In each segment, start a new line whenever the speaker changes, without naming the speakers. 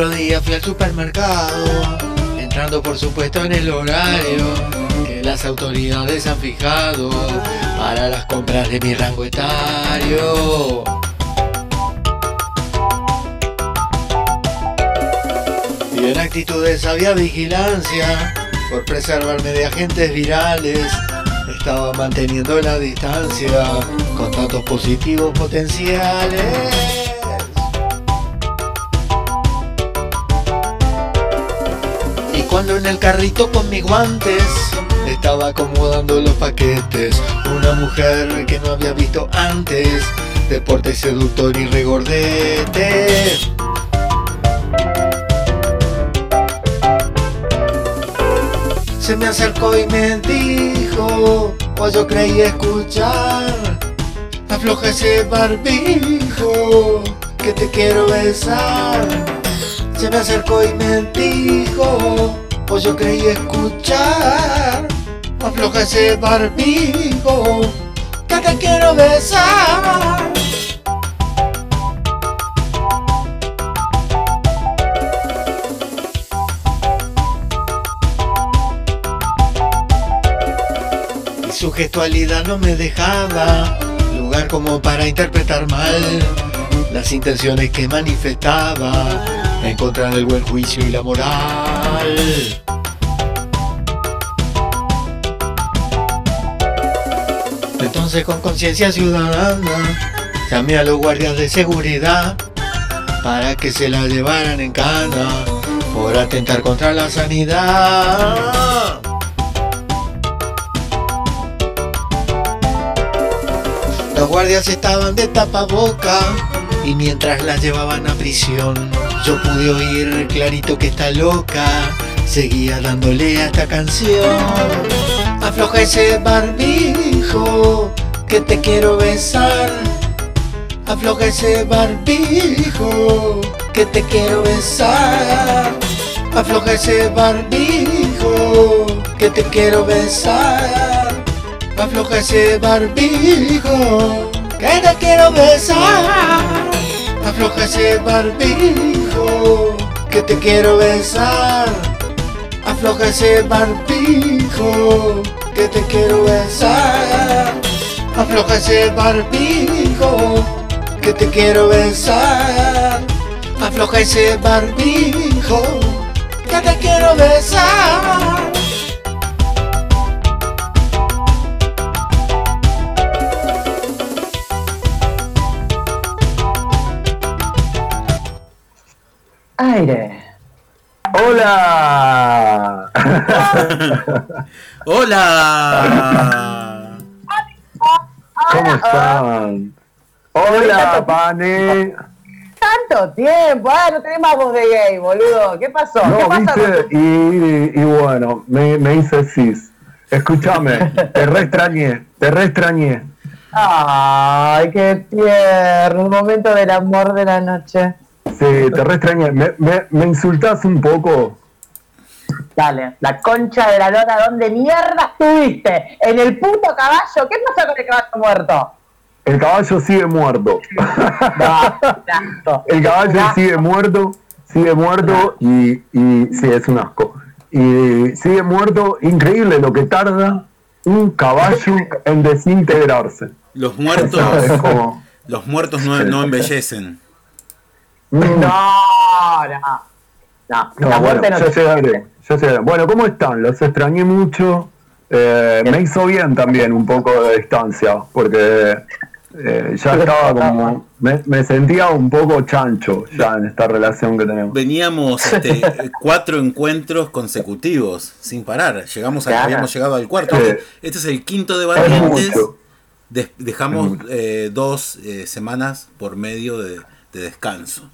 otro día fui al supermercado, entrando por supuesto en el horario que las autoridades han fijado para las compras de mi rango etario. Y en actitudes había vigilancia por preservarme de agentes virales. Estaba manteniendo la distancia con datos positivos potenciales. Cuando en el carrito con mis guantes estaba acomodando los paquetes, una mujer que no había visto antes, deporte seductor y regordete. Se me acercó y me dijo, pues yo creí escuchar, afloja ese barbijo, que te quiero besar. Se me acercó y me dijo, pues yo creí escuchar, afloja ese barbijo, que te quiero besar. Y su gestualidad no me dejaba lugar como para interpretar mal las intenciones que manifestaba en contra del buen juicio y la moral. Entonces con conciencia ciudadana llamé a los guardias de seguridad para que se la llevaran en cana por atentar contra la sanidad. Los guardias estaban de tapaboca y mientras la llevaban a prisión, yo pude oír clarito que está loca. Seguía dándole a esta canción. Afloja ese barbijo que te quiero besar. Afloja ese barbijo que te quiero besar. Afloja ese barbijo que te quiero besar. Afloja ese barbijo que te quiero besar. Afloja ese barbijo que te quiero besar. Afloja ese barbijo que te quiero besar. Afloja ese barbijo que te quiero besar. Afloja ese barbijo que te quiero besar.
Aire.
¡Hola!
¡Hola!
¿Cómo están? Hola, Pane.
Tanto tiempo, ah, no tenés más voz de gay, boludo. ¿Qué pasó? ¿Qué
No,
pasa
viste, y, y bueno, me, me hice cis. Escúchame, te re extrañé, te re extrañé.
Ay, qué tierno, un momento del amor de la noche.
Sí, te re extrañé. ¿Me, me, me insultás un poco?
Dale, la concha de la lona, ¿dónde mierda estuviste? ¿En el puto caballo? ¿Qué pasó con el caballo muerto?
El caballo sigue muerto. El caballo sigue muerto, sigue muerto y, y sí, es un asco. Y sigue muerto, increíble lo que tarda un caballo en desintegrarse.
Los muertos,
Es como-
los muertos no, no embellecen.
Mm.
No, no. No,
No,
la
bueno,
no
ya llegaré, ya llegaré. Bueno, ¿cómo están? Los extrañé mucho. Eh, me hizo bien también un poco de distancia, porque eh, ya estaba como. Me, me sentía un poco chancho ya en esta relación que tenemos.
Veníamos este, cuatro encuentros consecutivos, sin parar. Llegamos a, habíamos llegado al cuarto.
Sí.
Este, es el quinto de
Es
Valientes. dejamos eh, dos eh, semanas por medio de, de descanso.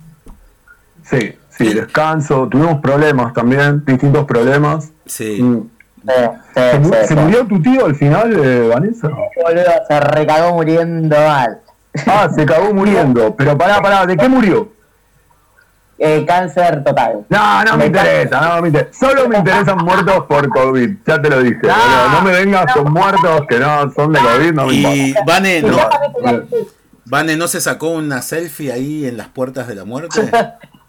Sí, sí, descanso. Tuvimos problemas también, distintos problemas.
Sí.
Mm.
Sí, sí,
¿Se,
sí,
murió tu tío al final, eh, Vanessa?
Boludo, se recagó muriendo mal.
Ah, se cagó muriendo. Pero pará, pará, ¿de qué murió?
Eh, cáncer total.
No, no me
Me
interesa, no me interesa. Solo me interesan muertos por COVID, ya te lo dije.
No,
boludo. No me vengas con muertos que no son de COVID, no me
Y
importa.
Vane no, Vane no se sacó una selfie ahí en las puertas de la muerte.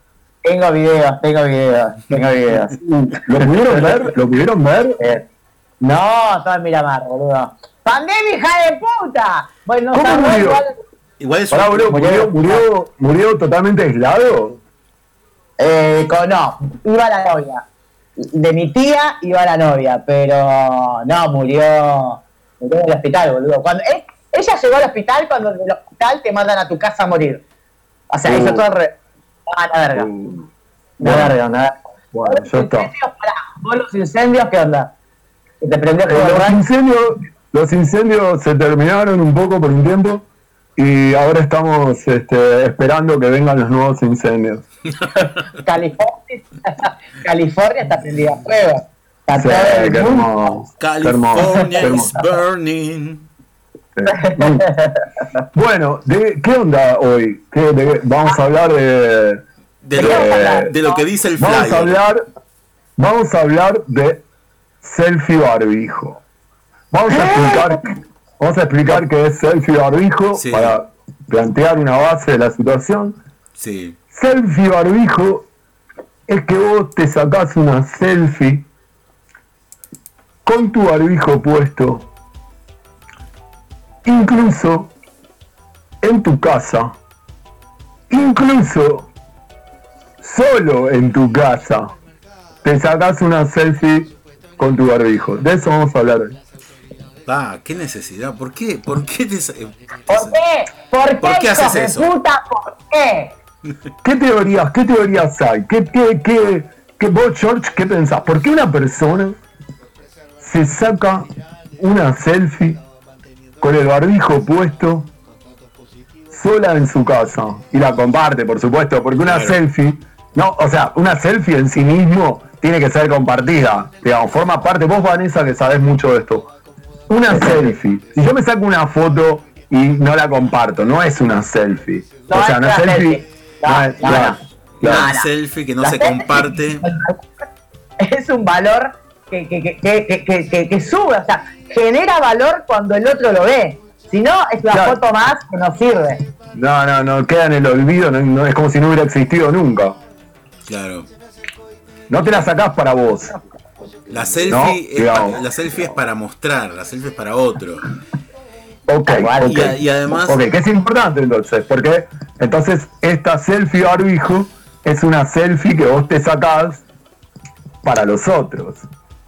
Tengo videos, tengo videos, tengo videos.
¿Lo pudieron ver? ¿Lo pudieron ver?
Eh, No, todo en Miramar, boludo. ¡Pandemia, hija de puta! Bueno,
¿Cómo murió?
igual-
Igual es
Pará,
un-
boludo, murió, murió, murió totalmente aislado.
Eh, con, no, iba la novia. De mi tía iba la novia, pero no, murió, murió en el hospital, boludo. Cuando, eh, ella llegó al hospital cuando del hospital te mandan a tu casa a morir. O sea,
Uh.
hizo todo re... Ah, la verga.
Uh,
La
bueno,
verga, la verga.
bueno,
Los
está.
incendios, pará, vos los incendios, ¿qué onda? ¿Que ¿Te prendió
Eh, los incendios, los incendios se terminaron un poco por un tiempo y ahora estamos este, esperando que vengan los nuevos incendios.
California, California está prendida a fuego. Está
Sí,
todo el mundo.
California
qué
is
hermoso.
burning.
Bueno, ¿de qué onda hoy? ¿Qué- de qué- vamos a hablar de,
De lo,
Eh,
de lo que dice el
vamos a
flyer.
hablar, vamos a hablar de selfie barbijo. Vamos a explicar, vamos a explicar qué es selfie barbijo
Sí.
para plantear una base de la situación.
Sí.
Selfie barbijo es que vos te sacás una selfie con tu barbijo puesto, incluso en tu casa, incluso solo en tu casa, te sacás una selfie con tu barbijo. De eso vamos a hablar hoy.
Ah, qué necesidad. ¿Por qué? ¿Por qué te eh,
¿Por qué? ¿Por qué,
¿Por qué haces eso?
puta? ¿Por qué?
¿Qué teorías, qué teorías hay? ¿Qué, qué, qué, qué- vos, George, qué pensás? ¿Por qué una persona se saca una selfie con el barbijo puesto sola en su casa? Y la comparte, por supuesto, porque una
Claro.
selfie, no, o sea, una selfie en sí mismo tiene que ser compartida. Digamos, forma parte, vos Vanessa que sabés mucho de esto. Una selfie. Si yo me saco una foto y no la comparto, no es una selfie.
No
o sea, una selfie.
selfie. No,
no es-
no,
claro,
no.
claro.
una
no.
selfie que no
La
se
selfie-
comparte?
Es un valor que, que, que, que, que, que- que sube, o sea, genera valor cuando el otro lo ve. Si no, es
Claro.
foto más que no sirve.
No, no, no, queda en el olvido, no, no- es como si no hubiera existido nunca.
Claro.
No te la sacás para vos.
La selfie,
No,
es la selfie es para mostrar, la selfie es para otro.
Ok, ok.
Y, a- y además,
Ok, que es importante entonces, porque entonces esta selfie barbijo es una selfie que vos te sacás para los otros.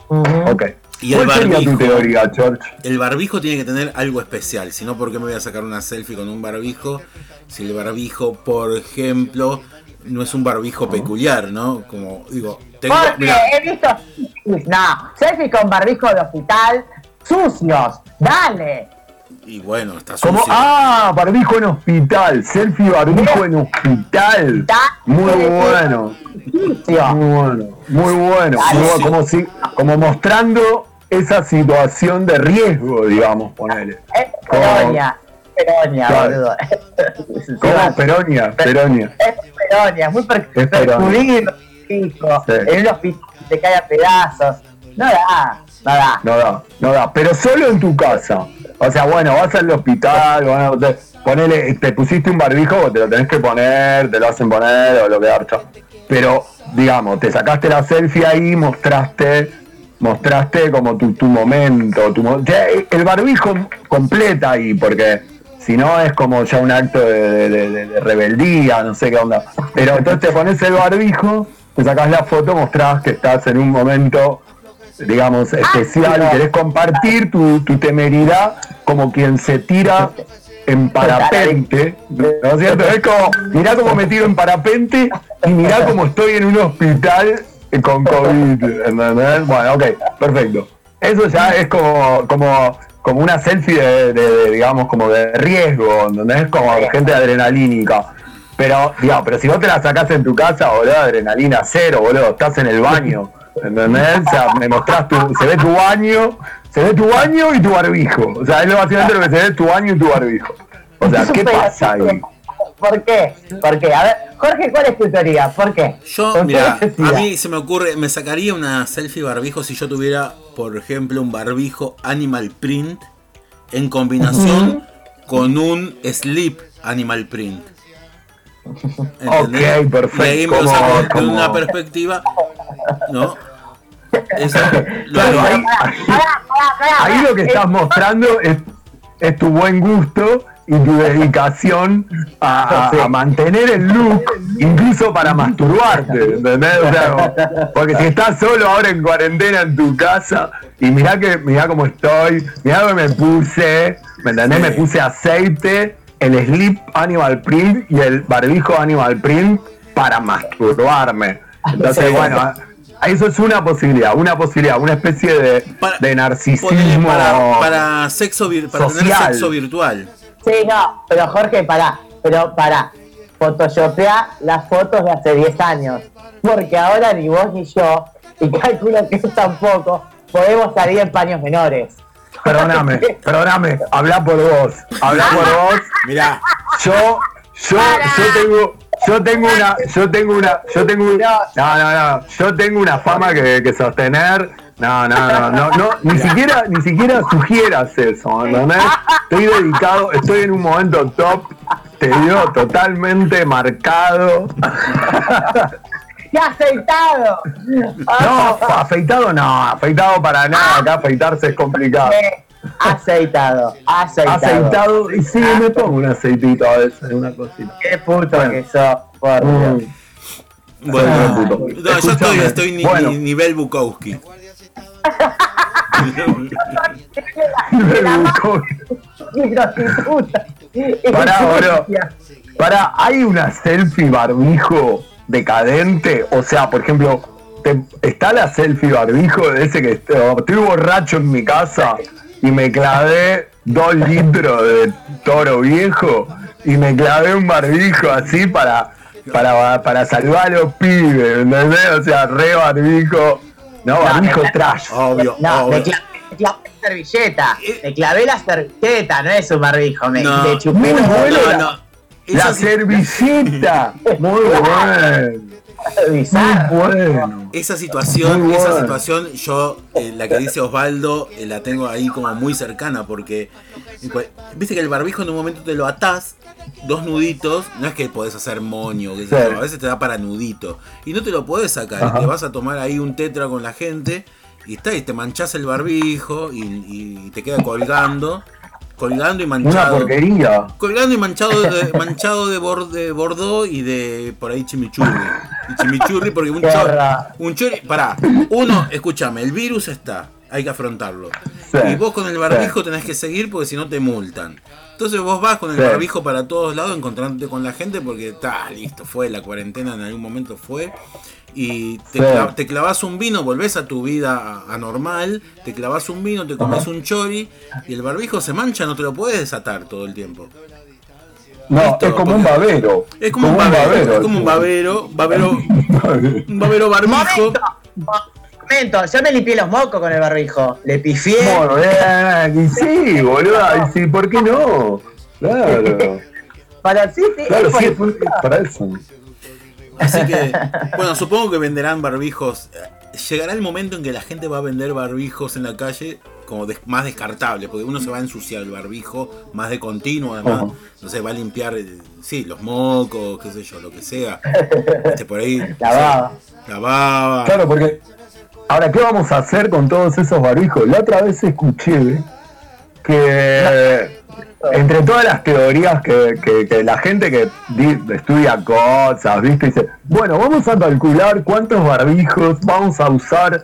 Ok.
Y el
¿Cuál sería tu
barbijo.
teoría, George?
el barbijo tiene que tener algo especial. Si no, ¿por qué me voy a sacar una selfie con un barbijo? Si el barbijo, por ejemplo, no es un barbijo peculiar, ¿no? Como digo, tengo.
Porque
mira,
he visto. No, selfie con barbijo de hospital, sucios. Dale.
Y bueno, está sucio.
Como, ah, barbijo en hospital, selfie barbijo en hospital. Muy bueno. Muy bueno, muy bueno.
Dale.
Muy bueno, como, si, como mostrando esa situación de riesgo, digamos, ponele.
Es peronia. Peronia, boludo.
Peronia, Peronia.
Es peronia, muy per
Es peronia.
percudido, hijo.
Sí.
En un hospital te cae a pedazos. No da, no da.
No da, no da. Pero solo en tu casa. O sea, bueno, vas al hospital, bueno, te, ponele, te pusiste un barbijo, te lo tenés que poner, te lo hacen poner o lo que harta. Pero, digamos, te sacaste la selfie ahí, mostraste, mostraste como tu, tu momento, tu mo- ya, el barbijo completa ahí, porque si no es como ya un acto de- de rebeldía, no sé qué onda. Pero entonces te pones el barbijo, te sacás la foto, mostrás que estás en un momento digamos, especial,
pero-
y querés compartir tu, tu temeridad como quien se tira en parapente, ¿no es cierto? Es como, mirá cómo me tiro en parapente y mirá cómo estoy en un hospital con COVID, ¿entendés? Bueno, ok, perfecto. Eso ya es como, como, como una selfie de, de- de, digamos, como de riesgo, ¿entendés? Como gente adrenalínica. Pero, digamos, pero si vos te la sacás en tu casa, boludo, adrenalina cero, boludo, estás en el baño, ¿entendés? O sea, me mostrás tu, se ve tu baño, se ve tu baño y tu barbijo. O sea, es lo básicamente lo que se ve tu baño y tu barbijo. O sea, ¿qué pasa ahí?
¿Por qué? ¿Por qué? A ver, Jorge, ¿cuál es tu teoría? ¿Por qué?
Yo,
¿Con qué
mira, a mí se me ocurre, me sacaría una selfie barbijo si yo tuviera, por ejemplo, un barbijo animal print en combinación con un sleep animal print. ¿entendés?
Ok, perfecto.
Y ahí me lo
Como-
saco de una perspectiva, ¿no? Eso lo
Claro,
haría.
ahí, ahí- ahí lo que estás mostrando es, es tu buen gusto y tu dedicación a, a- a mantener el look, incluso para masturbarte, ¿entendés? O sea, como- porque si estás solo ahora en cuarentena en tu casa y mirá que mirá cómo estoy, mirá que me puse, ¿me entendés?
Sí.
Me puse aceite, el slip animal print y el barbijo animal print para masturbarme. Entonces,
Sí.
bueno, eso es una posibilidad, una posibilidad, una especie de,
Para-
de narcisismo.
para, para sexo para tener sexo virtual.
Sí, no, pero Jorge, pará, pero pará. Photoshopea las fotos de hace 10 años. Porque ahora ni vos ni yo, y calculo que tú tampoco, podemos salir en paños menores.
Perdóname, perdóname, habla por vos, habla por vos.
Mirá,
Yo, yo, yo tengo, yo tengo una, yo tengo una, yo tengo un- no, no, no, yo tengo una fama que, que sostener. No, no, no, no, no, ni siquiera, ni siquiera sugieras eso, ¿entendés? Estoy dedicado, estoy en un momento top, te digo, totalmente marcado.
¡Qué aceitado!
No, afeitado no, afeitado para nada, acá afeitarse es complicado.
Aceitado, aceitado.
Aceitado, y sí, me pongo un aceitito a veces, una cosita.
Qué puto
Bueno.
que sos, por Dios.
Mm.
bueno,
Ah,
no, yo estoy, estoy ni-
bueno.
ni- nivel Bukowski.
Pará,
sucia.
Pará, ¿hay una selfie barbijo decadente? O sea, por ejemplo, te- ¿está la selfie barbijo de ese que est- estoy borracho en mi casa y me clavé dos litros de toro viejo y me clavé un barbijo así para, para, para salvar a los pibes, ¿entendés? O sea, re barbijo, no, barbijo trash.
Obvio,
No,
obvio.
me clavé, me clavé la servilleta. Me clavé la servilleta, no es un barbijo. Me,
No.
chupé
Muy bueno.
No,
dedos.
no.
La
si-
servilleta, muy bueno, bueno.
esa situación, esa situación, yo, eh, la que dice Osvaldo, eh, la tengo ahí como muy cercana porque, viste que el barbijo en un momento te lo atás, dos nuditos, no es que podés hacer moño, que
Sí.
a veces te da para nudito, y no te lo podés sacar,
Ajá.
te vas a tomar ahí un tetra con la gente, y está, y te manchás el barbijo, y, y te queda colgando, colgando y
Una
manchado.
porquería.
Colgando y manchado de, manchado de, bor- de Bordeaux y de por ahí chimichurri. Y chimichurri porque un chorri. Un chorri. Pará, uno, escúchame, el virus está. Hay que afrontarlo.
Sí,
y vos con el barbijo
sí.
tenés que seguir porque si no te multan. Entonces vos vas con el
Sí.
barbijo para todos lados encontrándote con la gente porque está listo, fue la cuarentena en algún momento fue. Y te,
Sí.
cla- te clavas un vino, volvés a tu vida a- anormal, te clavas un vino, te comes un chori y el barbijo se mancha, no te lo puedes desatar todo el tiempo.
No,
Listo,
es como un babero.
Es como un babero, es como un babero, babero, un babero barbijo.
Momento, yo me limpié los mocos con el barbijo. Le pifié.
Y sí, boludo, y sí, ¿por qué no? Claro,
Para sí, sí,
claro,
es
sí,
por-
es para eso.
Así que, bueno, supongo que venderán barbijos. Llegará el momento en que la gente va a vender barbijos en la calle como más descartable, porque uno se va a ensuciar el barbijo más de continuo, además. No sé, va a limpiar, eh, sí, los mocos, qué sé yo, lo que sea. Este, por ahí.
La baba.
La baba.
Claro, porque ahora, ¿qué vamos a hacer con todos esos barbijos? La otra vez escuché que entre todas las teorías que, la gente que di- estudia cosas, ¿viste? Dice, bueno, vamos a calcular cuántos barbijos vamos a usar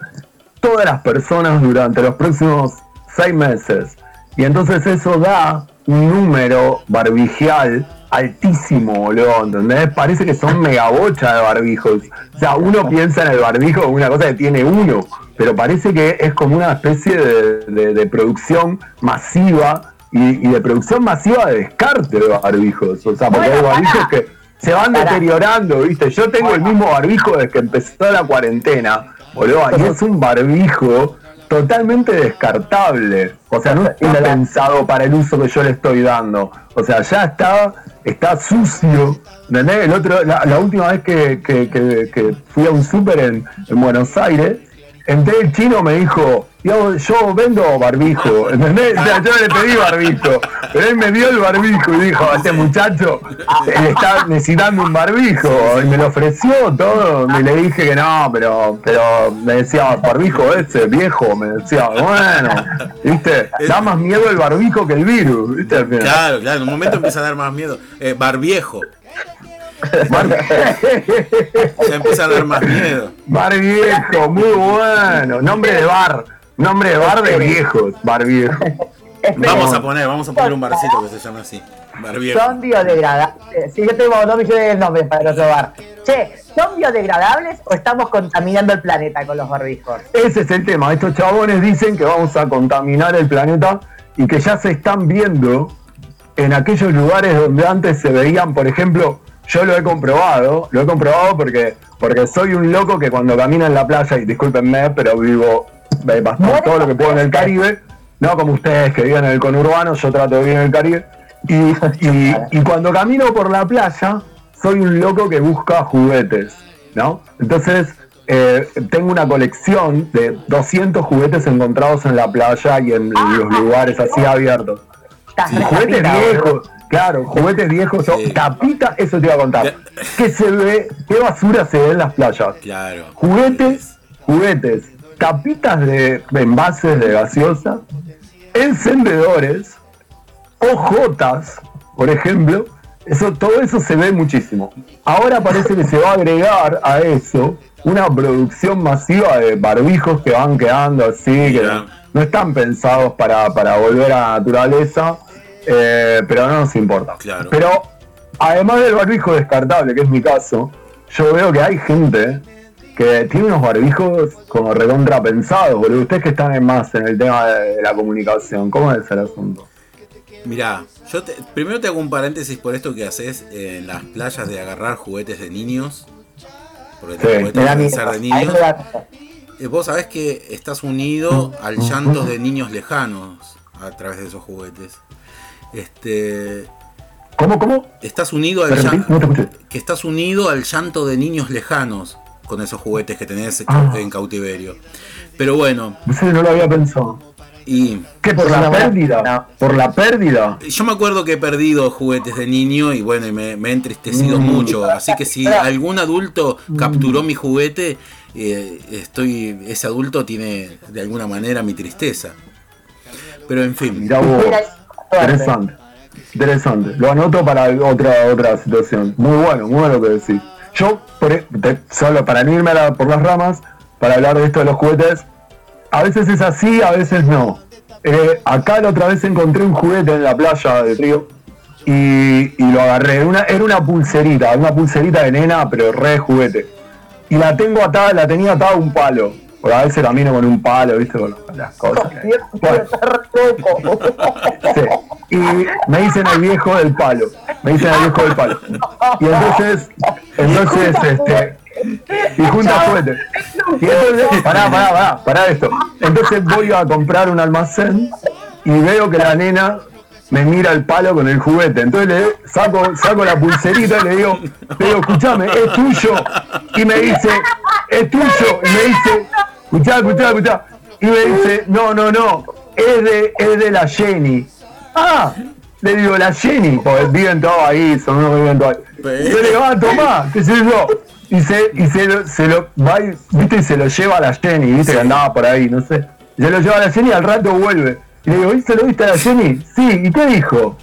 todas las personas durante los próximos seis meses. Y entonces eso da un número barbigial altísimo, boludo, ¿entendés? Parece que son megabocha de barbijos. O sea, uno piensa en el barbijo como una cosa que tiene uno, pero parece que es como una especie de, de- de producción masiva y, y de producción masiva de descarte de barbijos. O sea, porque
Bueno,
hay barbijos que se van deteriorando, ¿viste? Yo tengo el mismo barbijo desde que empezó la cuarentena, boludo, y es un barbijo totalmente descartable. O sea, no está pensado para el uso que yo le estoy dando. O sea, ya está, está sucio. ¿Entendés? La, última vez que, fui a un súper en Buenos Aires, entré el chino me dijo, yo, vendo barbijo, ¿entendés? Yo le pedí barbijo, pero él me dio el barbijo y dijo, este muchacho él está necesitando un barbijo, y me lo ofreció todo, y le dije que no, pero, pero me decía, barbijo ese, viejo, me decía, bueno, viste, da más miedo el barbijo que el virus, viste.
Claro, claro, en un momento empieza a dar más miedo. Eh, barbiejo. Ya empieza a dar más miedo.
Bar viejo, muy bueno. Nombre de bar. Nombre de bar de viejos. Bar viejo.
Vamos a poner, vamos a poner un barcito que se llama así. Barbiejo.
Son biodegradables. Sí, yo tengo dos millones de nombres para el otro bar. Che, ¿son biodegradables o estamos contaminando el planeta con los barbijos?
Ese es el tema. Estos chabones dicen que vamos a contaminar el planeta y que ya se están viendo en aquellos lugares donde antes se veían, por ejemplo, yo lo he comprobado, lo he comprobado porque, porque soy un loco que cuando camina en la playa, y discúlpenme, pero vivo eh, bastante todo lo que puedo en el Caribe, no como ustedes que viven en el conurbano, yo trato de vivir en el Caribe, y, y- y cuando camino por la playa, soy un loco que busca juguetes, ¿no? Entonces, eh, tengo una colección de 200 juguetes encontrados en la playa y en los lugares así abiertos.
Estás
juguetes viejos. Claro, juguetes viejos,
Sí.
tapita, eso te iba a contar. ¿Qué se ve? ¿Qué basura se ve en las playas?
Claro.
Juguetes, juguetes, tapitas de, de envases de gaseosa, encendedores, ojotas, por ejemplo. Eso, todo eso se ve muchísimo. Ahora parece que se va a agregar a eso una producción masiva de barbijos que van quedando así, que
Mira.
no están pensados para, para volver a la naturaleza, eh, pero no nos importa.
Claro.
Pero además del barbijo descartable, que es mi caso, yo veo que hay gente que tiene unos barbijos como recontra pensados, boludo. Ustedes que están en más en el tema de, la comunicación, ¿cómo es el asunto?
Mirá, yo te- primero te hago un paréntesis por esto que haces en las playas de agarrar juguetes de niños. Porque
Sí,
los juguetes
Me da
ser de niños. Eh, Vos sabés que estás unido al llanto de niños lejanos a través de esos juguetes. Este.
¿Cómo, cómo?
Estás unido al llanto.
No te escuché.
Que estás unido al llanto de niños lejanos con esos juguetes que tenés
Ah.
en cautiverio. Pero bueno,
No sé, no lo había pensado.
y
¿Qué, por la pérdida?
no.
¿Por la pérdida?
Yo me acuerdo que he perdido juguetes de niño y bueno, y me, me he entristecido
Mm.
mucho. Así que si algún adulto capturó mi juguete, eh, estoy, ese adulto tiene de alguna manera mi tristeza. Pero en fin,
Mirá vos. Interesante. Interesante. Lo anoto para otra otra situación. Muy bueno, muy bueno lo que decís. Yo, por e- te- solo para no irme la- por las ramas, para hablar de esto de los juguetes, a veces es así, a veces no. Eh, acá la otra vez encontré un juguete en la playa de Río y, y lo agarré. Era una, era una pulserita, una pulserita de nena, pero re juguete. Y la tengo atada, la tenía atada a un palo. Porque a veces camino con un palo, viste, con las cosas. Bueno, Sí. Y me dicen el viejo del palo. Me dicen el viejo del palo. Y entonces, entonces, este. Y junta juguetes. Y entonces, pará, pará, pará, pará esto. Entonces voy a comprar un almacén y veo que la nena me mira el palo con el juguete. Entonces le saco, saco la pulserita y le digo, le digo, escuchame, es tuyo. Y me dice, es tuyo. Y me dice, escuchá, escuchá, escuchá. Y me dice, no, no, no, es de, es de la Jenny. Ah, le digo, la Jenny, porque viven todos ahí, son unos que viven todos ahí. Yo le digo, ah, tomá, qué sé yo. Y se, y se lo, se lo va y, viste, y se lo lleva a la Jenny, viste que andaba por ahí, no sé. Se lo lleva a la Jenny y al rato vuelve. Y le digo, ¿y se lo viste a la Jenny? Sí, ¿y qué dijo?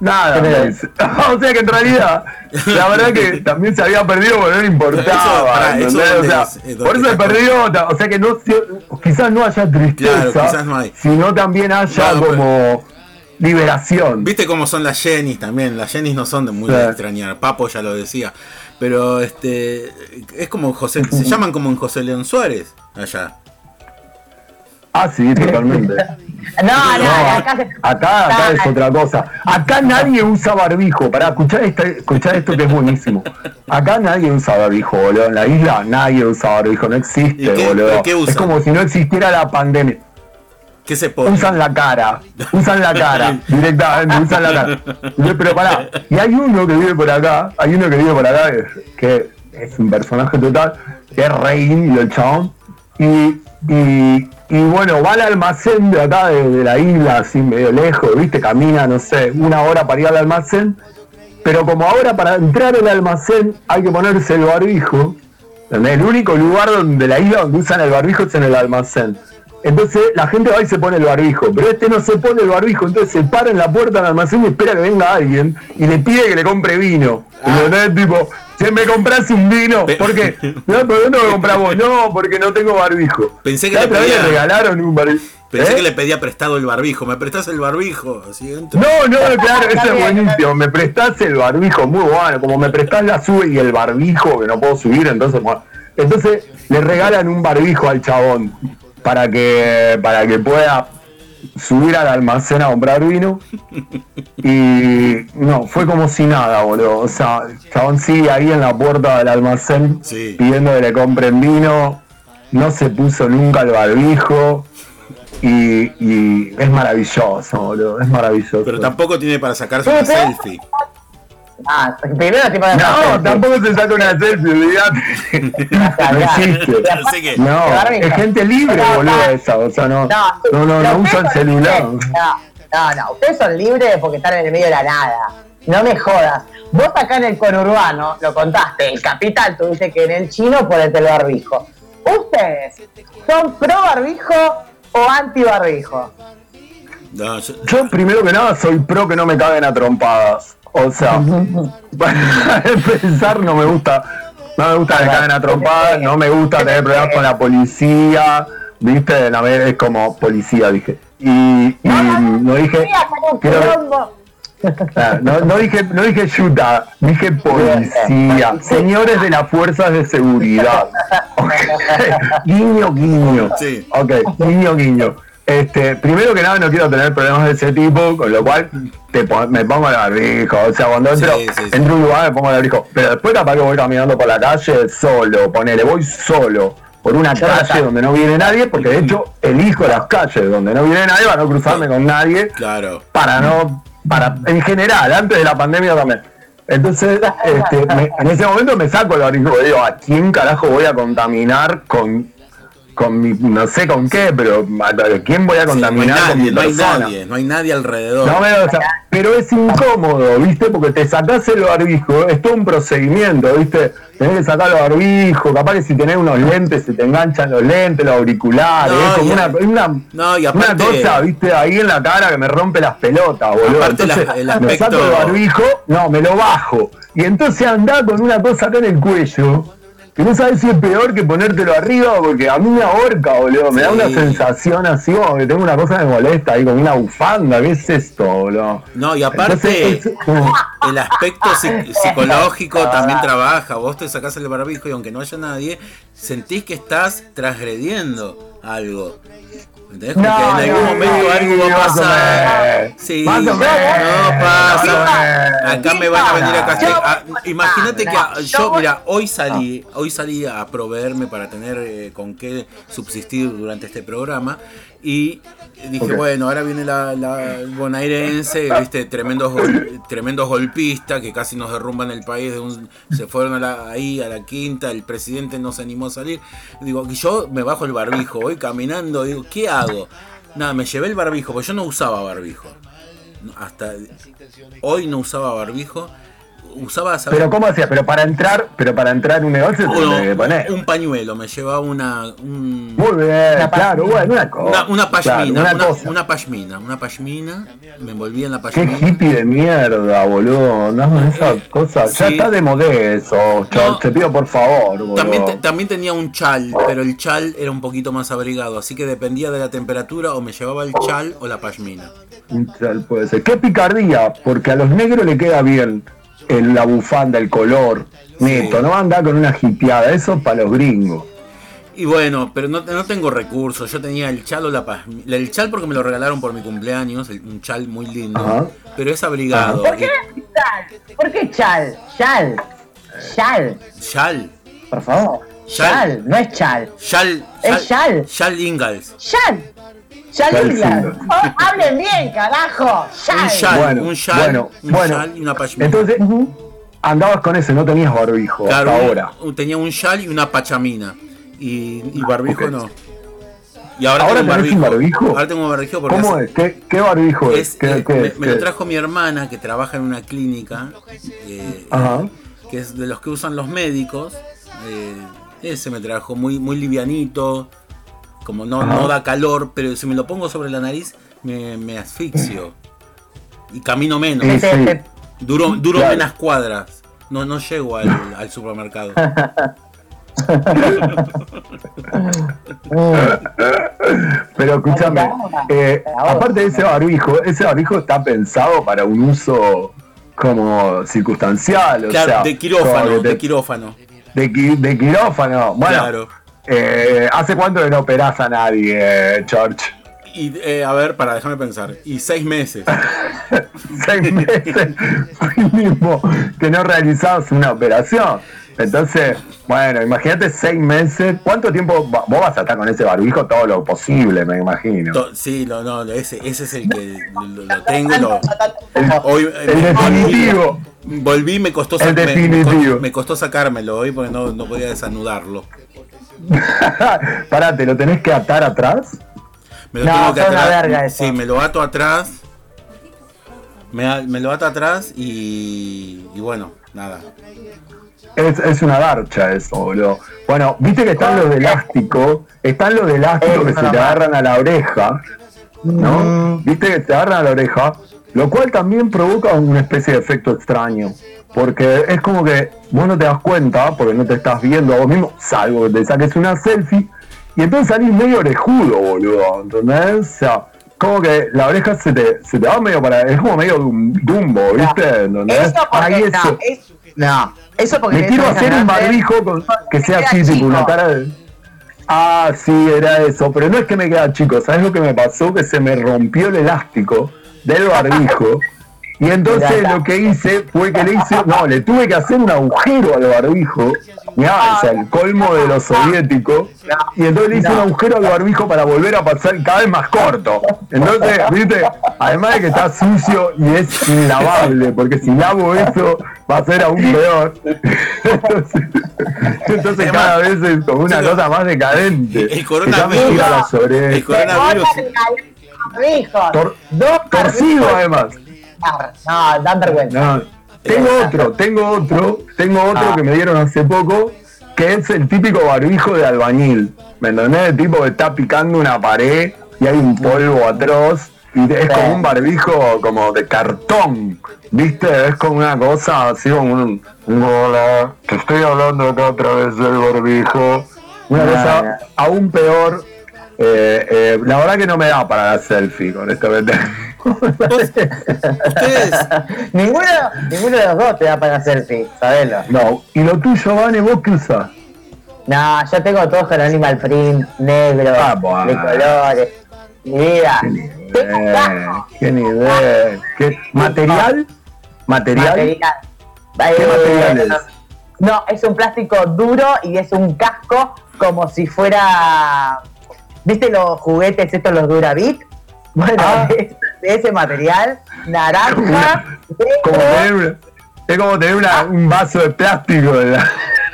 Nada,
¿Qué
me
le-
dice. o sea que en realidad, la verdad que también se había perdido porque no le importaba.
Eso, pará, eso
¿entendés?
dónde
o sea,
es, eh,
por eso se perdió, o sea que no, quizás no haya tristeza,
Claro, quizás no hay.
sino también haya
pero-
como liberación.
viste cómo son las Jennys también. Las Jennys no son de muy
Sí.
de extrañar. Papo ya lo decía. Pero este es como José, se llaman como en José León Suárez allá.
Ah, sí, totalmente.
No, no,
No,
acá se-
acá, acá es otra cosa. Acá nadie usa barbijo. Para escuchar, este, escuchar esto que es buenísimo. Acá nadie usa barbijo, boludo. En la isla nadie usa barbijo. No existe,
¿Y qué-
boludo.
qué?
Es como si no existiera la pandemia.
¿Qué se pone?
Usan la cara. Usan la cara. Directamente, usan la cara. Pero pará. Y hay uno que vive por acá. Hay uno que vive por acá que, es un personaje total. Que es re indio el chabón. Y, y, y bueno, va al almacén de acá, de, de la isla, así medio lejos, ¿viste? Camina, no sé, una hora para ir al almacén. Pero como ahora para entrar al almacén hay que ponerse el barbijo, el único lugar donde la isla donde usan el barbijo es en el almacén. Entonces la gente va y se pone el barbijo, pero este no se pone el barbijo, entonces se para en la puerta del almacén y espera que venga alguien y le pide que le compre vino. ¿Entendés? Tipo, si me compras un vino,
Pe-
¿por qué? No, ¿por qué no me compras vos? No, porque no tengo barbijo.
Pensé que le pedía-
le regalaron un barbijo.
Pensé
¿Eh?
que le pedía prestado el barbijo. ¿Me prestás el barbijo? Así entro.
No, no, claro, eso es buenísimo. Me prestás el barbijo, muy bueno. Como me prestás la sube y el barbijo, que no puedo subir, entonces. bueno. Entonces le regalan un barbijo al chabón para que, para que pueda subir al almacén a comprar vino. Y no, fue como si nada, boludo. O sea, chabón sigue ahí en la puerta del almacén
Sí.
pidiendo que le compren vino. No se puso nunca el barbijo. Y, y es maravilloso, boludo. Es maravilloso.
Pero tampoco tiene para sacarse una selfie.
Ah, primero te
No, tampoco se saca una selfie, olvídate. No existe.
Así que-
No, es gente libre,
No,
boludo,
no.
esa. O sea, no,
No,
no, no, usan celular.
No, no, no, ustedes son libres porque están en el medio de la nada. No me jodas. Vos acá en el conurbano, lo contaste, el capital, tuviste que en el chino ponerte el barbijo. ¿Ustedes son pro barbijo o anti barbijo?
No, yo-
Yo, primero que nada, soy pro que no me caguen a trompadas. O sea, para empezar, no me gusta. No me gusta que me caguen a trompadas, no me gusta tener problemas con la policía. ¿Viste? A ver, es como policía, dije. Y, y no dije. Quiero-. Ah, No, no dije, no dije yuta, dije policía, señores de las fuerzas de seguridad. Ok. Guiño, guiño.
Sí.
Ok, guiño, guiño. Este, primero que nada no quiero tener problemas de ese tipo, con lo cual te pon- me pongo el barbijo. O sea, cuando entro,
Sí, sí, sí.
entro a un lugar me pongo el barbijo. Pero después capaz que voy caminando por la calle solo, ponele, voy solo. Por una
Yo
calle donde no viene nadie, porque de hecho elijo las calles donde no viene nadie para no cruzarme con nadie
claro.
para no, para, en general, antes de la pandemia también. Entonces, este, me- en ese momento me saco el y digo, ¿a quién carajo voy a contaminar con, con mi, no sé con qué, pero ¿a quién voy a
Sí, no hay
contaminar con
nadie,
mi
no hay nadie, no hay nadie alrededor.
No, pero, o sea, pero es incómodo, ¿viste? Porque te sacás el barbijo, es todo un procedimiento, ¿viste? Tenés que sacar el barbijo, capaz que si tenés unos lentes se te enganchan los lentes, los auriculares,
No,
es como una, una,
No, y
una
aparte-
cosa, ¿viste? Ahí en la cara que me rompe las pelotas, boludo.
La-
Entonces, me saco el barbijo, no, me lo bajo. Y entonces andá con una cosa acá en el cuello, que no sabes si es peor que ponértelo arriba, porque a mí me ahorca, boludo. Me da una sensación así como que tengo una cosa que me molesta ahí, como una bufanda. ¿Qué es esto, boludo?
No, y aparte,
Entonces,
el aspecto psi- psicológico también trabaja. Vos te sacás el barbijo y aunque no haya nadie, sentís que estás transgrediendo algo. ¿Entendés? Como
No,
que en algún
no,
momento algo va a pasar. Sí, no
menos.
pasa. Acá me van a venir a castigar. Ah, Imagínate que ah, yo,
yo-
mira, hoy salí, hoy salí a proveerme para tener eh, con qué subsistir durante este programa y dije, bueno, ahora viene la, la bonaerense, viste, tremendos tremendos golpistas que casi nos derrumban el país, de un- se fueron a la- ahí a la quinta, el presidente no se animó a salir. Digo, yo me bajo el barbijo, voy caminando, digo, ¿qué hago? Nada, me llevé el barbijo, porque yo no usaba barbijo. Hasta hoy no usaba barbijo. Usaba, ¿sabes?
Pero ¿cómo hacías? Pero para entrar, pero para entrar en un negocio te
Uno-
tenés que poner.
un pañuelo, me llevaba una, un-
Muy bien, claro, bueno, una cosa.
una, una
claro,
pashmina,
una
una,
cosa.
una pashmina, una pashmina, me envolvía en la
Qué
pashmina.
hippie de mierda, boludo. No, esa cosa. Ya
Sí.
está de modé eso.
No.
Te pido por favor, boludo.
También, te- también tenía un chal, pero el chal era un poquito más abrigado, así que dependía de la temperatura o me llevaba el chal o la pashmina.
Un chal puede ser. Qué picardía, porque a los negros le queda bien el- la bufanda, el color. Neto,
Sí.
no va a andar con una hipeada. Eso para los gringos.
Y bueno, pero no, no tengo recursos. Yo tenía el chal o la pashmina. El chal porque me lo regalaron por mi cumpleaños, el- un chal muy lindo,
Ajá.
pero es abrigado.
¿Por qué chal? ¿Por qué chal? Chal. Chal.
Chal,
Por favor.
Chal.
Chal. No es chal.
chal,
Es chal.
chal Ingalls.
Chal.
Sí.
Oh, hablen bien, carajo.
Un
Chal.
chal,
Bueno,
un chal,
bueno,
un
bueno.
chal y una.
Entonces, andabas con ese, no tenías barbijo
Claro,
hasta
un-
ahora.
un- tenía un chal y una pachamina. Y, y barbijo
Ok.
no. Y ahora,
¿Ahora
tengo un
un
barbijo.
barbijo?
Ahora tengo un barbijo porque
¿Cómo
hace-
es? ¿Qué, qué barbijo es?
es,
¿Qué-
eh,
qué
me,
es?
me
¿Qué
lo trajo mi hermana que trabaja en una clínica, eh,
Ajá.
que es de los que usan los médicos. eh, ese me trajo muy, muy livianito, como no, no da calor, pero si me lo pongo sobre la nariz me, me asfixio. Y camino menos.
Sí, sí.
Duro, duro
Claro.
menos cuadras. No, no llego al, al supermercado.
Pero escúchame, eh, aparte de ese barbijo, ese barbijo está pensado para un uso como circunstancial, o
Claro,
sea,
de quirófano, de
de,
quirófano.
de qui- de quirófano. Bueno,
Claro.
Eh, ¿hace cuánto que no operás a nadie, George?
Y eh, a ver, para déjame pensar. Y seis meses.
Seis meses mínimo que no realizabas una operación. Entonces, bueno, imagínate seis meses. ¿Cuánto tiempo va- vos vas a estar con ese barbijo? Todo lo posible, me imagino.
To- Sí, no, no, ese, ese es el que lo, lo tengo. Lo,
El,
hoy,
el
me-
definitivo.
Volví, me costó,
El
me- me,
definitivo.
me costó sacármelo hoy porque no, no podía desanudarlo.
Pará, ¿te lo tenés que atar atrás?
Me lo
No,
tengo que
son una
atar-
verga eso.
Sí, me lo ato atrás. Me, lo ato atrás y, y bueno, nada.
Es, es una garcha eso, boludo. Bueno, viste que están los de elástico, están los de elástico que se te agarran a la oreja, ¿no?
Mm.
Viste que te agarran a la oreja, lo cual también provoca una especie de efecto extraño. Porque es como que vos no te das cuenta, porque no te estás viendo a vos mismo, salvo que te saques una selfie, y entonces salís medio orejudo, boludo, ¿entendés? O sea, como que la oreja se te, se te va medio para. Es como medio dum- dumbo, ¿viste? ¿Entendés?
Eso porque
Hay eso.
no, es- no, eso porque
Me quiero hacer un barbijo con- que sea así, tipo una cara de. Ah, sí, era eso. Pero no es que me queda chico. ¿Sabes lo que me pasó? Que se me rompió el elástico del barbijo. Y entonces lo que hice fue que le hice. No, le tuve que hacer un agujero al barbijo. Mirá, o sea, el colmo de lo soviético. Y entonces le hice un agujero al barbijo para volver a pasar cada vez más corto. Entonces, viste, además de que está sucio y es inlavable, porque si lavo eso va a ser aún peor. Entonces, entonces cada vez es como una cosa más decadente.
El coronavirus. El coronavirus.
Tor- Torcido además.
No, dan vergüenza.
No, tengo otro, tengo otro, tengo otro
Ah.
que me dieron hace poco, que es el típico barbijo de albañil. ¿Me entendés? El tipo que está picando una pared y hay un polvo atroz. Y es como un barbijo como de cartón, ¿viste? Es como una cosa así como un, hola, te estoy hablando acá a través del barbijo. Una
Ah,
cosa aún peor. Eh, eh, la verdad que no me da para la selfie, honestamente.
Ustedes,
Ninguno, ninguno de los dos te da para selfie, sabelo.
No, y lo tuyo, Vane, ¿vos qué usás?
No, yo tengo todos con animal print, negro,
Ah, bueno.
de colores. Mi vida. Tengo un casco.
qué nivel. ¿Qué, ¿Material? ¿Material?
Material.
¿Qué
Eh,
material es?
No, es un plástico duro y es un casco como si fuera. ¿Viste los juguetes estos, los Durabit? Bueno,
Ah.
de, de ese material, naranja,
Como tener, es como tener una- un vaso de plástico. ¿verdad?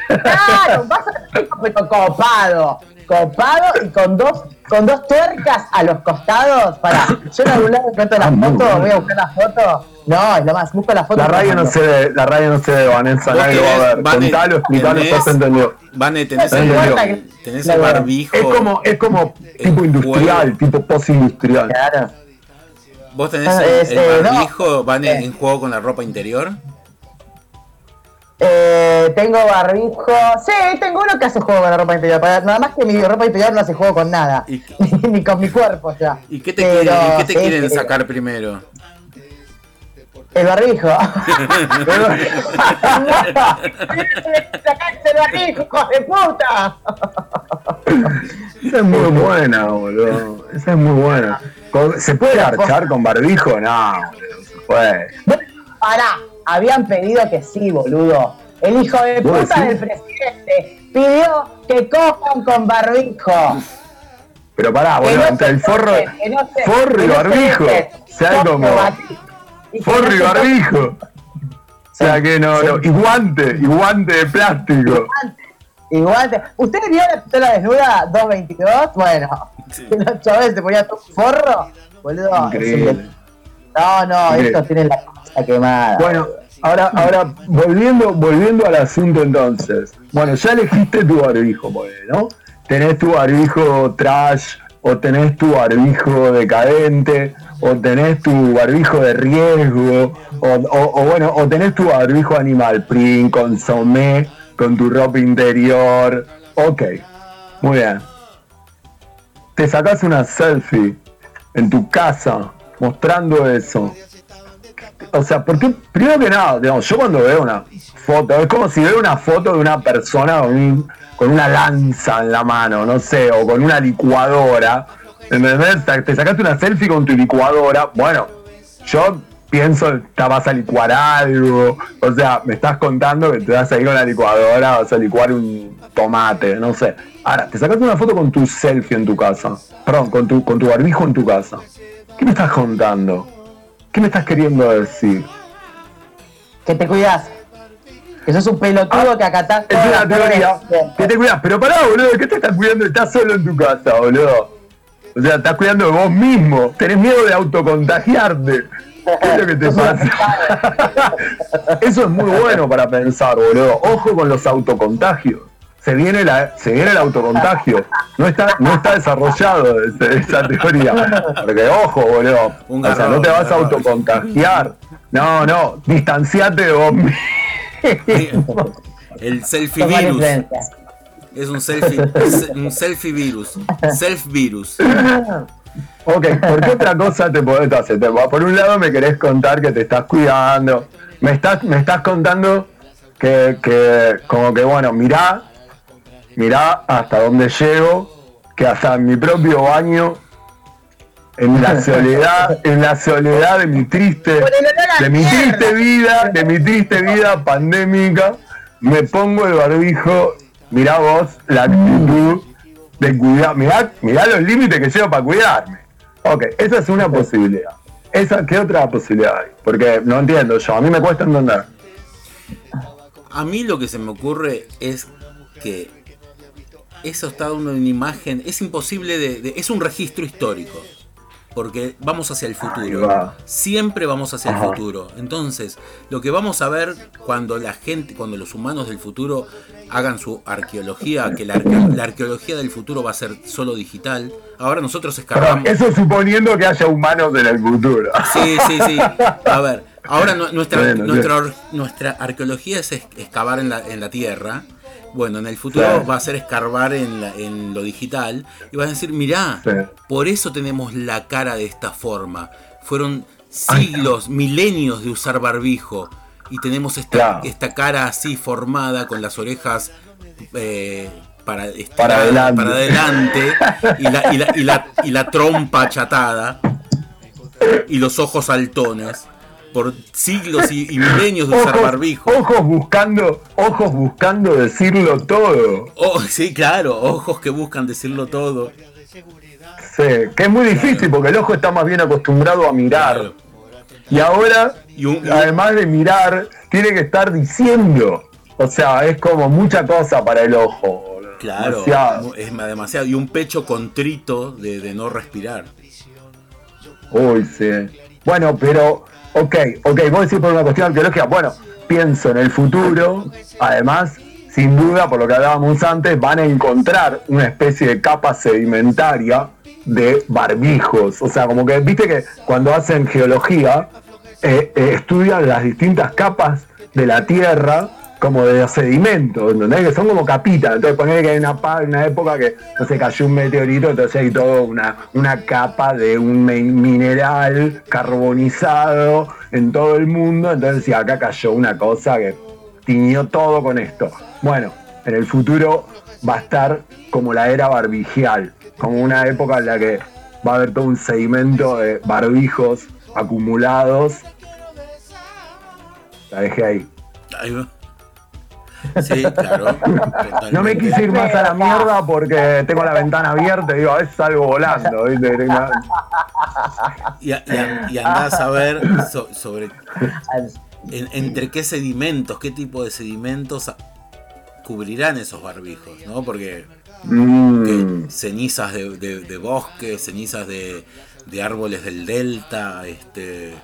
claro, un vaso de plástico, pero copado, copado y con dos, con dos tuercas a los costados. Para, yo en algún lado encuentro la
Ah,
foto, voy a buscar la foto. No, es lo más, busco la foto.
La radio no se ve, la radio no se ve, Vanessa, nadie lo va a ver.
Vane,
Contalo, explicalo, se entendió.
Vane, tenés el, tenés el barbijo.
Es como, es como tipo industrial,
juego.
tipo post-industrial.
Claro.
¿Vos tenés
Ah,
el,
es,
el
eh, no.
barbijo, Vane,
Eh.
en juego con la ropa interior?
Eh, tengo barbijo. Sí, tengo uno que hace juego con la ropa interior. Para- Nada más que mi ropa interior no hace juego con nada.
¿Y-
Ni con mi cuerpo ya.
¿Y qué te,
Pero,
quieren, y qué te
sí,
quieren
sí,
sacar primero?
El barbijo. ¡Sacaste el barbijo, hijo de puta!
Esa es muy buena, boludo. Esa es muy buena. ¿Se puede garchar con barbijo? No, boludo, no se puede.
Pará, habían pedido que sí, boludo. El hijo de
¿Vos
puta
decís?
del presidente pidió que cojan con barbijo.
Pero pará, boludo,
no
entre el forro,
toquen, que no se-
forro y barbijo, sea como
y
forro y barbijo. O sea que no, no, y guante, y guante de plástico.
Igual, te... ¿ustedes vieron la pistola desnuda 222? Bueno,
Sí.
los chavales se ponía todo un forro, boludo.
Increíble.
No, no,
Increíble.
estos tienen la quemada.
Bueno, ahora, ahora volviendo, volviendo al asunto entonces. Bueno, ya elegiste tu barbijo, ¿no? Tenés tu barbijo trash, o tenés tu barbijo decadente, o tenés tu barbijo de riesgo, o bueno, o tenés tu barbijo animal print, consomé, con tu ropa interior. Ok, muy bien. Te sacás una selfie en tu casa mostrando eso. O sea, porque primero que nada, digamos, yo cuando veo una foto, es como si veo una foto de una persona con, un- con una lanza en la mano, no sé, o con una licuadora. ¿Entendés? Te- Te sacaste una selfie con tu licuadora. Bueno, yo pienso, te vas a licuar algo. O sea, me estás contando que te vas a ir con la licuadora, vas a licuar un tomate, no sé. Ahora, te sacaste una foto con tu selfie en tu casa. Perdón, con tu, con tu barbijo en tu casa. ¿Qué me estás contando? ¿Qué me estás queriendo decir?
Que te cuidas. Que sos un pelotudo que acatás
Ah, Es una teoría. Que te cuidas, pero pará, boludo, ¿qué te estás cuidando? Estás solo en tu casa, boludo. O sea, estás cuidando de vos mismo. Tenés miedo de autocontagiarte. ¿Qué es lo que te pasa? Eso es muy bueno para pensar, boludo. Ojo con los autocontagios. Se viene, la, se viene el autocontagio. No está, no está desarrollado ese- esa teoría. Porque ojo, boludo.
Un
o sea, no te vas a autocontagiar. No, no. Distanciate de vos mismo.
El selfie virus. Es un selfie, un selfie virus. Self virus.
Ok, ¿por qué otra cosa te podés hacer? Te- Por un lado me querés contar que te estás cuidando, me estás, me estás contando que, que como que bueno, mirá, mirá hasta dónde llego, que hasta en mi propio baño, en la soledad, en la soledad de mi triste, de mi triste vida, de mi triste vida pandémica, me pongo el barbijo, mirá vos la actitud de cuidar, mirá, mirá los límites que llevo para cuidarme. Ok, esa es una posibilidad. Esa, ¿Qué otra posibilidad hay? Porque no entiendo yo, a mí me cuesta entender.
A mí lo que se me ocurre es que eso está dando una imagen, es imposible de, de- es un registro histórico. Porque vamos hacia el futuro.
va.
Siempre vamos hacia el futuro. Entonces, lo que vamos a ver cuando la gente, cuando los humanos del futuro hagan su arqueología, que la, arque- la arqueología del futuro va a ser solo digital. Ahora nosotros escarbamos.
eso suponiendo que haya humanos en el futuro.
Sí, sí, sí. A ver, ahora nu- nuestra,
Bueno,
nuestra, nuestra arqueología es- excavar en la, en la tierra. Bueno, en el futuro va a ser escarbar en, la- en lo digital. Y vas a decir, mirá,
Sí.
por eso tenemos la cara de esta forma. Fueron siglos, milenios de usar barbijo. Y tenemos esta,
Claro.
esta cara así formada con las orejas eh, para, estiradas,
adelante.
para adelante y la, y la- y la- y la trompa achatada y los ojos saltones por siglos y, y milenios de usar
Ojos,
barbijo.
ojos buscando, ojos buscando decirlo todo.
Oh, sí, claro, ojos que buscan decirlo todo.
Sí, que es muy difícil porque el ojo está más bien acostumbrado a mirar.
Claro.
Y ahora,
Y un-
además de mirar, tiene que estar diciendo. O sea, es como mucha cosa para el ojo.
Claro,
Demasiado.
es demasiado. Y un pecho contrito de, de no respirar.
Uy, sí. Bueno, pero, ok, ok, vos decís por una cuestión arqueológica, bueno, pienso en el futuro, además, sin duda, por lo que hablábamos antes, van a encontrar una especie de capa sedimentaria de barbijos. O sea, como que, viste que cuando hacen geología, eh, eh, estudian las distintas capas de la Tierra como de los sedimentos, ¿entendés? Que son como capitas. Entonces poner que hay una, una época que se cayó un meteorito, entonces hay toda una, una capa de un mi- mineral carbonizado en todo el mundo. Entonces sí, acá cayó una cosa que tiñó todo con esto. Bueno, en el futuro va a estar como la era barbigial, como una época en la que va a haber todo un sedimento de barbijos acumulados. La dejé ahí.
Ahí va. Sí, claro. totalmente.
No me quise ir más a la mierda porque tengo la ventana abierta y digo, a veces salgo volando.
Y, a- y a- y andás a ver so- sobre en- entre qué sedimentos, qué tipo de sedimentos cubrirán esos barbijos, ¿no? Porque
Mm.
cenizas de, de, de bosque, cenizas de, de árboles del delta, este,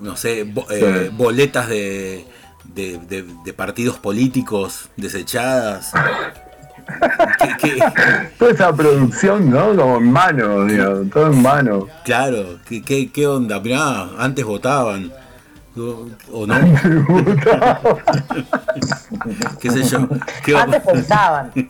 no sé, bo- eh, boletas de, de, de- de partidos políticos desechadas. Que- que-
Toda esa producción, ¿no? Como en mano, digo, todo en mano.
claro, ¿qué, qué, qué onda? Mirá, antes votaban. O no, qué sé yo. ¿Qué
Antes pensaban.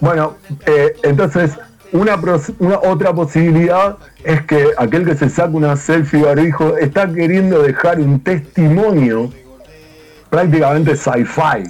Bueno, eh, entonces, una, otra posibilidad es que aquel que se saca una selfie barbijo está queriendo dejar un testimonio prácticamente sci-fi,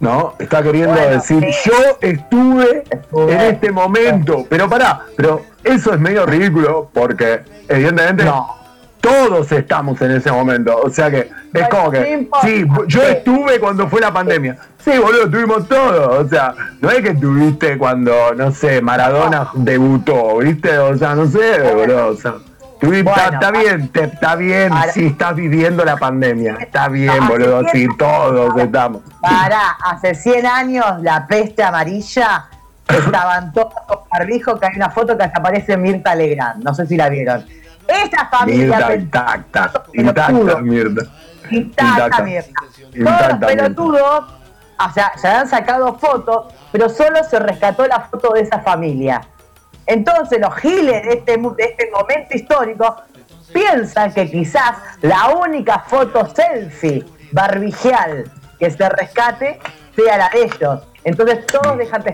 ¿no? Está queriendo
Bueno,
decir,
sí.
yo estuve
Estuve.
en este momento, pero pará, pero eso es medio ridículo porque evidentemente
No.
Todos estamos en ese momento, o sea que es como que, sí, yo estuve cuando fue la pandemia. Sí, boludo, estuvimos todos. O sea, no es que estuviste cuando, no sé, Maradona debutó, ¿viste? O sea, no sé, boludo. O sea,
Bueno,
está, está bien, te- está bien
ahora-
si estás viviendo la pandemia. Está bien, boludo, sí,
tiempo-
todos estamos.
Pará, hace 100 años la peste amarilla estaban todos con barbijo, que hay una foto que hasta aparece Mirta Legrand, no sé si la vieron. Esa familia
Mirta intacta, intacta, Mirta.
intacta. Mirta. Todos los pelotudos, o sea, se han sacado fotos, pero solo se rescató la foto de esa familia. Entonces los giles de este, de este momento histórico piensan que quizás la única foto selfie barbigial que se rescate sea la de ellos. Entonces todos dejan.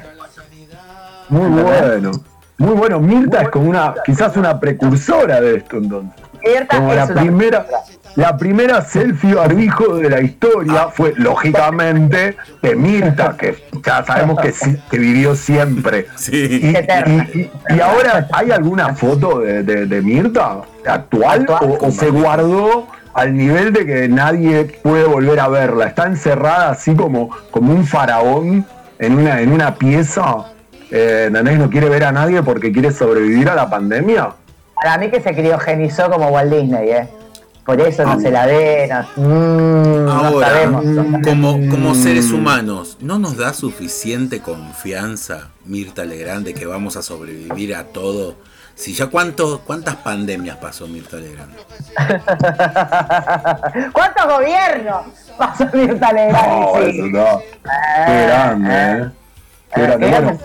Muy bueno. Muy bueno. Mirta es como una, quizás una precursora de esto entonces.
Mirta
Como
es
la
una-
primera, la primera selfie barbijo de la historia fue, lógicamente, de Mirta, que ya sabemos que, sí- que vivió siempre.
Sí.
Y,
Eterna.
y- y- y ahora, ¿hay alguna foto de, de- de Mirta actual,
Actual.
o, o se guardó al nivel de que nadie puede volver a verla? Está encerrada así como, como un faraón en una, en una pieza. Eh, ¿entendés? No quiere ver a nadie porque quiere sobrevivir a la pandemia.
Para mí que se criogenizó como Walt Disney, ¿eh? Por eso no se la ve, no, mm, no
Ahora,
sabemos.
como, como seres humanos, ¿no nos da suficiente confianza, Mirta Legrand, de que vamos a sobrevivir a todo? Si ya cuánto, cuántas pandemias pasó Mirta Legrand.
¿Cuántos gobiernos pasó Mirta Legrand?
No,
Sí.
eso no. Qué grande, ¿eh? Qué
Eh,
grande. Bueno,
grande.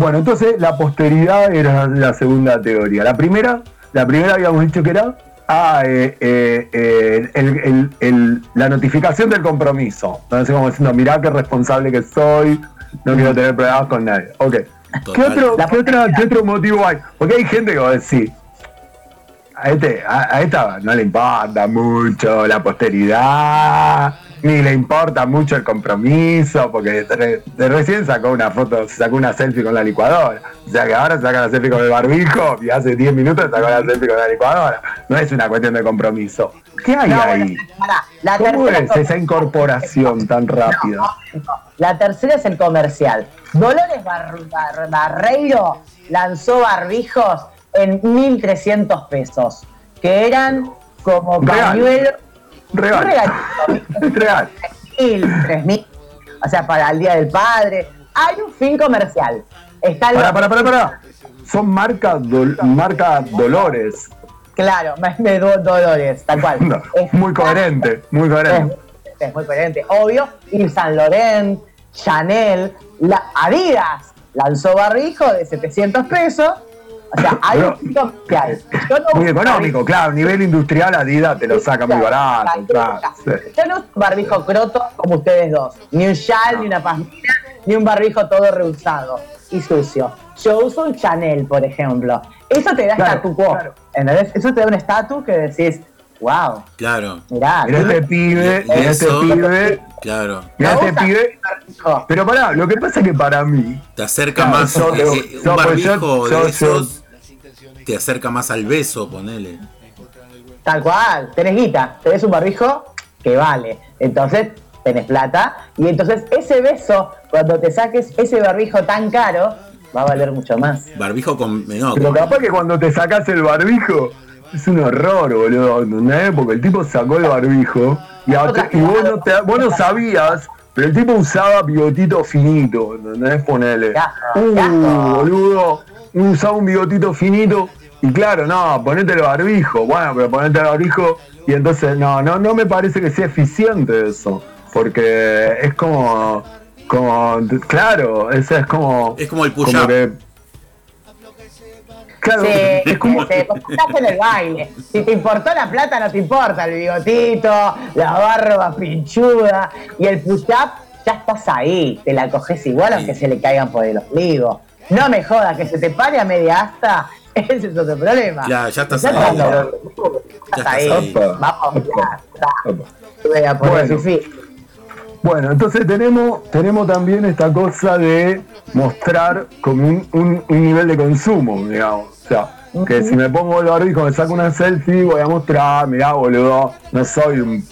Bueno, entonces la posteridad era la segunda teoría. La primera, la primera habíamos dicho que era ah, eh, eh, eh, el- el- el- la notificación del compromiso. Entonces, como diciendo, mirá qué responsable que soy, no quiero tener problemas con nadie. Ok. ¿Qué otro, qué otra- qué otro motivo hay? Porque hay gente que va a decir, a, este, a, a esta no le importa mucho la posteridad, ni le importa mucho el compromiso, porque de, de recién sacó una foto, sacó una selfie con la licuadora. O sea que ahora saca la selfie con el barbijo y hace 10 minutos sacó la selfie con la licuadora. No es una cuestión de compromiso. ¿Qué hay
No,
ahí?
bueno, pará, la
¿Cómo es esa incorporación tan rápida?
La tercera es el comercial. Dolores Bar- Bar- Barreiro lanzó barbijos en 1.300 pesos, que eran como pañuelos.
Real.
regalito,
Real.
1.000, 3.000, o sea, para el Día del Padre. Hay un fin comercial. Está
Para, para, para, para. Son marca, Dol- marca Dolores.
Claro, me, me do- Dolores, tal cual.
No,
Es-
muy coherente, muy coherente.
Es, es muy coherente, obvio. Yves Saint Laurent, Chanel, la Adidas lanzó barbijo de 700 pesos. O sea, hay
Pero-
un comercial. Yo no
Muy económico, claro. A nivel industrial, Adidas te lo saca muy barato. Claro.
Yo no uso barbijo croto como ustedes dos. Ni un chal, ni una pasmina, ni un barbijo todo rehusado y sucio. Yo uso un Chanel, por ejemplo. Eso te da
Claro,
statu quo.
claro.
¿entendés? Eso te da un estatus que decís, wow,
Claro,
mirá.
Mira este pibe,
Y
mira este
eso-
pibe,
claro.
mira
Me
este pibe.
barbijo.
Pero pará, lo que pasa es que para mí,
Te acerca
Claro,
más,
yo- yo- yo-
un
pues
barbijo de esos te acerca más al beso, ponele.
Tal cual, tenés guita, tenés un barbijo que vale. Entonces, tenés plata. Y entonces, ese beso, cuando te saques ese barbijo tan caro, va a valer mucho más.
Barbijo con. No,
pero capaz que cuando te sacas el barbijo, es un horror, boludo. ¿entendés? Porque el tipo sacó el barbijo y, y vos, no te- vos no sabías Pero el tipo usaba bigotito finito, ¿entendés? Ponele. Uh, boludo. Usaba un bigotito finito. Y claro, no, ponete el barbijo. Bueno, pero ponete el barbijo. Y entonces, no, no, no me parece que sea eficiente eso. Porque es como. como claro, eso es como.
Es como el
como
push-up.
Claro,
Sí,
es como.
te estás en el baile. Si te importó la plata, no te importa el bigotito, la barba pinchuda y el push-up, ya estás ahí. Te la coges igual aunque se le caigan por el ombligo. No me jodas que se te pare a media asta, ese es otro problema.
Ya, ya estás
Ya
ahí.
cuando-
Ya
Estás
estás
ahí. Vamos, ya está.
Opa.
Voy a poner
Bueno. Bueno, entonces tenemos, tenemos también esta cosa de mostrar como un, un- un nivel de consumo, digamos. O sea, que si me pongo el barbijo, me saco una selfie, voy a mostrar, mirá, boludo, no soy un,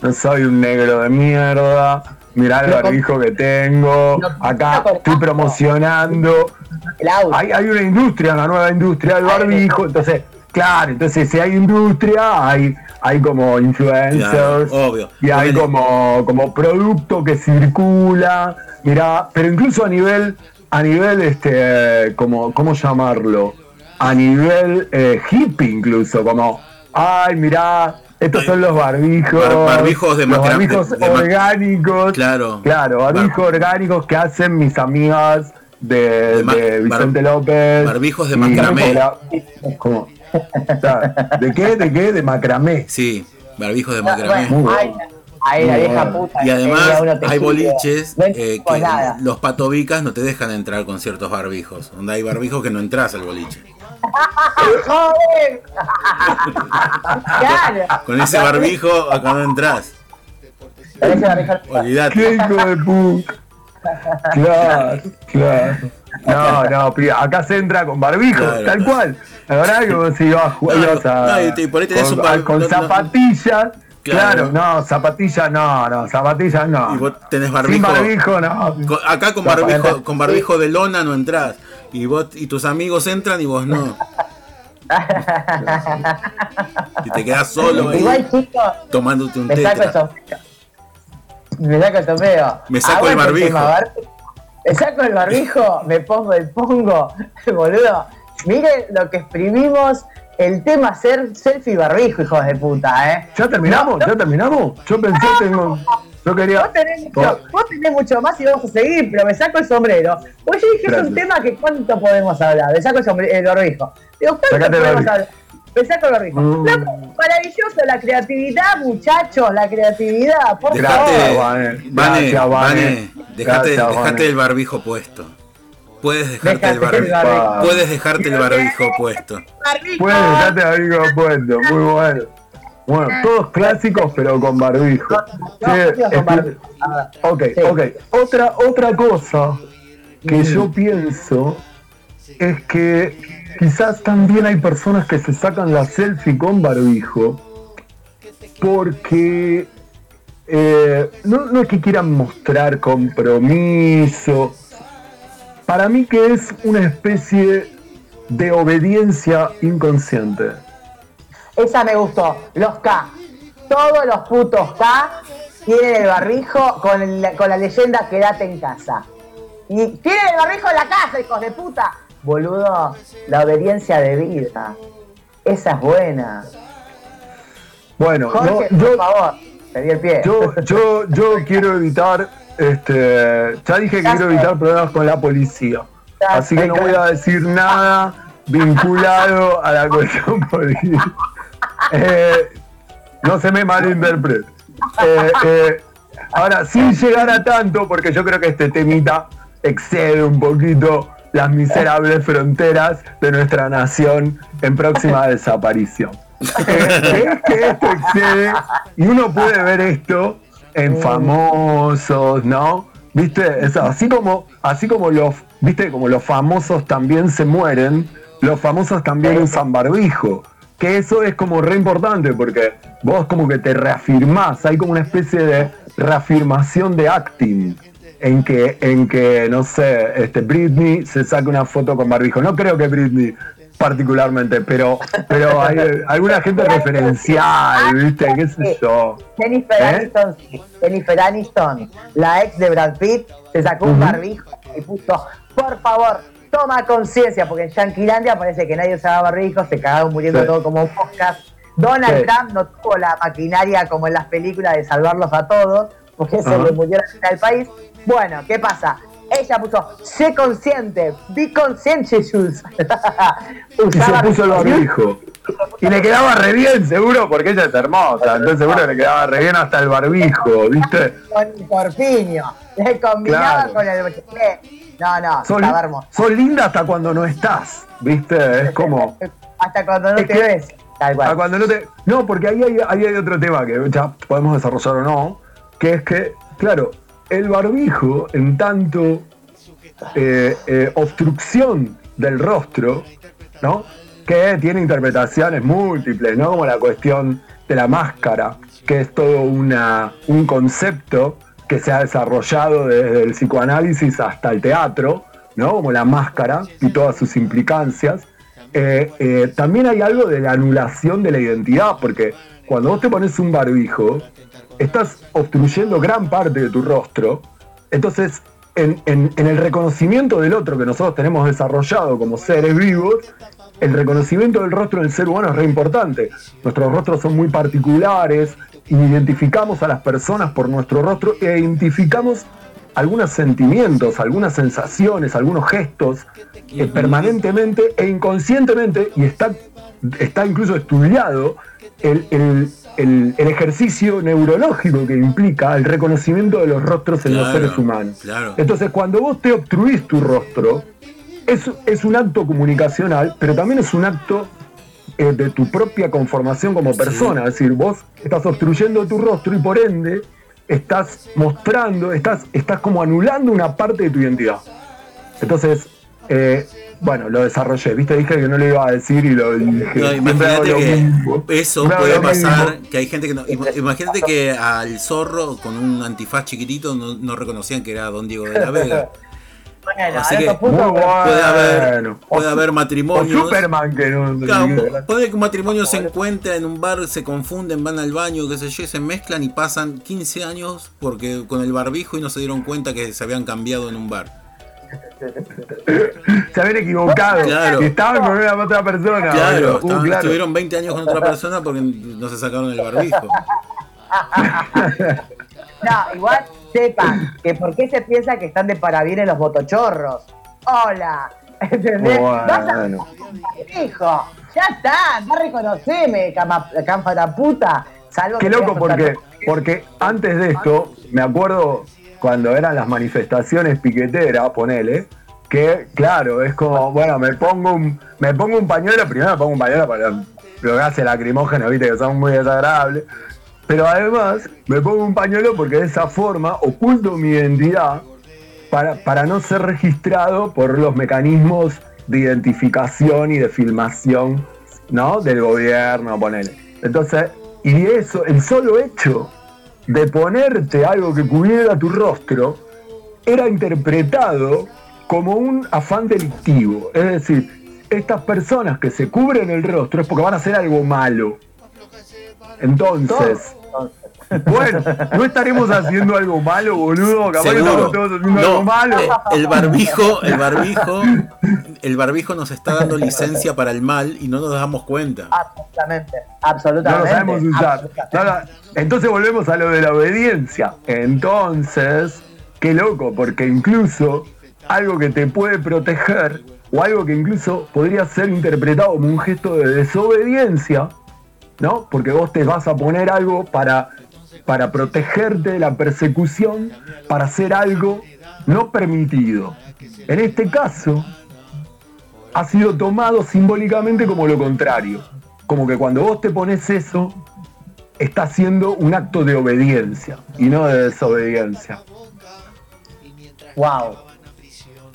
no soy un negro de mierda, mirá el
Lo
barbijo que tengo, acá estoy promocionando. Hay, hay una industria, una nueva industria del barbijo, entonces, claro, entonces si hay industria, hay, hay como influencers,
Claro, obvio.
y hay como, como producto que circula, mirá, pero incluso a nivel, a nivel este, como, ¿cómo llamarlo? A nivel eh, hippie incluso, como, ay, mirá, estos son los barbijos.
Bar- barbijos de
los barbijos
de- de ma-
orgánicos.
Claro.
Claro, barbijos
Bar-
orgánicos que hacen mis amigas de, Vicente López.
barbijos de macramé.
¿Cómo? ¿De qué? ¿De qué? De macramé.
Sí, barbijos de
Ah,
macramé.
Muy
ahí,
bueno.
ahí la vieja puta.
Y además hay boliches
No
eh, que
nada.
los patobicas no te dejan entrar con ciertos barbijos. Donde hay barbijos que no entras al boliche.
¡Joder! claro.
Con ese barbijo acá no entras. Olvídate.
¡Qué hijo de puta! Claro, claro. No, no, acá se entra con barbijo,
Claro.
tal cual. La verdad que vos ibas a jugar
No,
ibas a-
no, y te- por ahí tenés
con,
un bar-
con
no, no.
zapatillas.
Claro.
Claro. no, zapatillas no, no, zapatillas no.
Y vos tenés
Sin
barbijo.
barbijo no.
Con- acá con barbijo, con barbijo de lona no entras. Y vos y tus amigos entran y vos no. Y te quedás solo ahí
Igual, chicos,
tomándote un
me saco el
tetra.
sombrero. Me saco el sombrero.
Me saco el barbijo.
Me saco el barbijo, me pongo el pongo. Boludo, miren lo que exprimimos. El tema ser selfie barbijo, hijos de puta, ¿eh?
¿Ya terminamos?
No, no.
¿Ya terminamos? Yo pensé, tengo. Yo quería.
Vos tenés, mucho, vos tenés mucho más y vamos a seguir, pero me saco el sombrero. Pues yo dije, es un tema que cuánto podemos hablar. Me saco el, sombre- el barbijo. Digo, ¿cuánto
Sacate
podemos hablar? Me saco el barbijo.
Mm.
Loco, maravilloso, la creatividad, muchachos, la creatividad, por
Dejate,
favor.
Vane.
Vane, dejate,
Gracias,
dejate el barbijo puesto. Puedes dejarte el
Dejate el
barbijo.
barbijo.
Puedes dejarte el barbijo puesto.
Barbijo.
Puedes dejarte barbijo puesto, muy bueno. Bueno, todos clásicos pero con barbijo.
No, con. Ah,
Ok,
Sí.
ok. Otra, otra cosa que
Mm.
yo pienso es que quizás también hay personas que se sacan la selfie con barbijo porque eh, no, no es que quieran mostrar compromiso. Para mí que es una especie de obediencia inconsciente.
Esa me gustó. Los K. Todos los putos K tienen el barbijo con, con la leyenda quédate en casa. Y tienen el barbijo en la casa, hijos de puta. Boludo, la obediencia de vida. Esa es buena.
Bueno,
Jorge,
no,
por
yo,
favor, te di el pie.
Yo, yo, yo quiero evitar, este, ya dije que
Ya
quiero
sé.
evitar problemas con la policía.
Ya
Así que no voy a decir nada vinculado a la cuestión política. Eh, no se me malinterprete. Eh, eh, ahora, sin llegar a tanto, porque yo creo que este temita excede un poquito las miserables fronteras de nuestra nación en próxima desaparición. Eh, es que esto excede, y uno puede ver esto en famosos, ¿no? ¿Viste? Es así como, así como los, ¿viste? Como los famosos también se mueren, los famosos también usan barbijo. Que eso es como re importante porque vos como que te reafirmás, hay como una especie de reafirmación de acting en que, en que no sé, este, Britney se saca una foto con barbijo. No creo que Britney particularmente, pero, pero hay alguna gente referencial, ¿viste? ¿Qué sé yo?
Jennifer
¿Eh?
Aniston, sí. Jennifer Aniston, la ex de Brad Pitt, se sacó un barbijo y puso, por favor, toma conciencia, porque en Yanquilandia parece que nadie usaba barbijo, se cagaron muriendo
Sí.
todo como moscas. Donald
Sí.
Trump no tuvo la maquinaria como en las películas de salvarlos a todos, porque se
Ajá.
le murió la mitad del país. Bueno, ¿qué pasa? Ella puso, sé consciente, be conscientious.
Y se puso el barbijo. Y le quedaba re bien, seguro, porque ella es hermosa. Entonces seguro le quedaba re bien hasta el barbijo, ¿viste?
con el corpiño. Le combinaba
Claro.
con el. No, no,
Sos,
estaba hermoso.
sos linda hasta cuando no estás, ¿viste? Es como...
Hasta cuando no
Es
te
que-
ves. Tal cual.
cuando no, te... no, porque ahí hay, ahí hay otro tema que ya podemos desarrollar o no, que es que, claro, el barbijo, en tanto eh, eh, obstrucción del rostro, ¿no? Que tiene interpretaciones múltiples, ¿no? Como la cuestión de la máscara, que es todo una, un concepto que se ha desarrollado desde el psicoanálisis hasta el teatro, ¿no? Como la máscara y todas sus implicancias. Eh, también hay algo de la anulación de la identidad, porque cuando vos te pones un barbijo, estás obstruyendo gran parte de tu rostro. Entonces, en, el reconocimiento del otro que nosotros tenemos desarrollado como seres vivos, el reconocimiento del rostro del ser humano es re importante. Nuestros rostros son muy particulares, identificamos a las personas por nuestro rostro e identificamos algunos sentimientos, algunas sensaciones, algunos gestos eh, permanentemente e inconscientemente, y está, está incluso estudiado el- el- el ejercicio neurológico que implica el reconocimiento de los rostros en los seres humanos.
claro.
Entonces, cuando vos te obstruís tu rostro, es, es un acto comunicacional, pero también es un acto eh, de tu propia conformación como persona. Es decir, vos estás obstruyendo tu rostro y por ende estás mostrando, estás, estás como anulando una parte de tu identidad. Entonces, eh, bueno, lo desarrollé. Viste, dije que no lo iba a decir y lo dije.
No, imagínate
lo
que
mismo.
eso puede pasar,
mismo.
que hay gente que no. im- Imagínate que al zorro con un antifaz chiquitito no, no reconocían que era Don Diego de la Vega.
Bueno,
Así que-
bueno.
Puede haber, puede haber
O
matrimonios.
Superman que no.
Claro, puede que un matrimonio se encuentra en un bar, se confunden, van al baño, qué sé yo, se mezclan y pasan 15 años porque con el barbijo y no se dieron cuenta que se habían cambiado en un bar.
Se habían equivocado.
Claro.
Estaban con una otra persona.
Claro,
Uh,
estaban-
claro.
estuvieron 20 años con otra persona porque no se sacaron el barbijo.
No, igual sepan que por qué se piensa que están de parabienes los botochorros. Hola. ¿Entendés? Vas a
Bueno.
hijo. Ya está, no reconoceme, cama, cámara puta. Salvo
Qué
que
loco porque, porque antes de esto, me acuerdo cuando eran las manifestaciones piqueteras, ponele, que claro, es como, bueno, me pongo un, me pongo un pañuelo, primero me pongo un pañuelo para lo que hace lacrimógeno, viste, que son muy desagradables. Pero además me pongo un pañuelo porque de esa forma oculto mi identidad para, para no ser registrado por los mecanismos de identificación y de filmación ¿no? del gobierno, ponele. Entonces, y eso, el solo hecho de ponerte algo que cubriera tu rostro era interpretado como un afán delictivo. Es decir, estas personas que se cubren el rostro es porque van a hacer algo malo. Entonces, bueno, no estaremos haciendo algo malo, boludo. Capaz que
Seguro.
estamos todos haciendo
No,
algo malo.
eh, el barbijo, el barbijo, el barbijo nos está dando licencia para el mal y no nos damos cuenta.
Absolutamente,
No
absolutamente.
lo sabemos usar. No Entonces volvemos a lo de la obediencia. Entonces, qué loco, porque incluso algo que te puede proteger o algo que incluso podría ser interpretado como un gesto de desobediencia, ¿no? Porque vos te vas a poner algo para, para protegerte de la persecución, para hacer algo no permitido. En este caso, ha sido tomado simbólicamente como lo contrario. Como que cuando vos te pones eso, está haciendo un acto de obediencia y no de desobediencia.
Wow.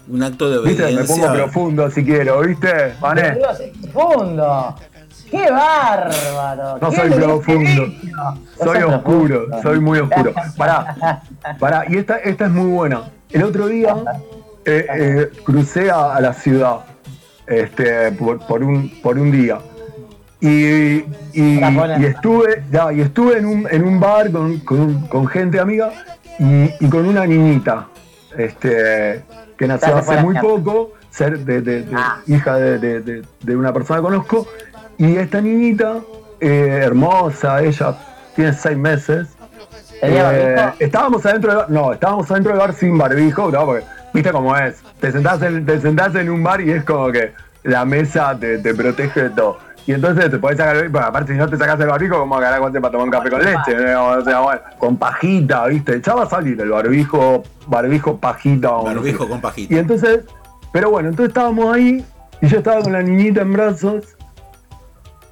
Un acto de
¿Viste? Me pongo
obediencia.
profundo si quiero, ¿viste? Mané.
Profundo. ¡Qué bárbaro!
No
¡Qué
soy profundo. Soy oscuro,
profundo.
soy muy oscuro. Pará, pará, y esta, esta es muy buena. El otro día eh, eh, crucé a, a la ciudad este, por, por un, por un día. Y, y, estuve, ya, y estuve en un, en un bar con, con- con gente amiga y, y con una niñita este, que nació hace muy poco, ser de, de- de-
Ah.
hija de, de- de- de una persona que conozco. Y esta niñita, eh, hermosa, ella tiene seis meses.
¿Tenía
Eh, estábamos adentro del bar, no, estábamos adentro del bar sin barbijo, ¿no? porque viste cómo es. Te sentás, en, te sentás en un bar y es como que la mesa te, te protege de todo. Y entonces te podés sacar el barbijo, aparte si no te sacas el barbijo, como agarrar cuando para tomar un café con leche, ¿no? o sea, bueno, con pajita, viste, ya va a salir el barbijo, barbijo pajita.
Barbijo con pajita.
Y entonces, pero bueno, entonces estábamos ahí y yo estaba con la niñita en brazos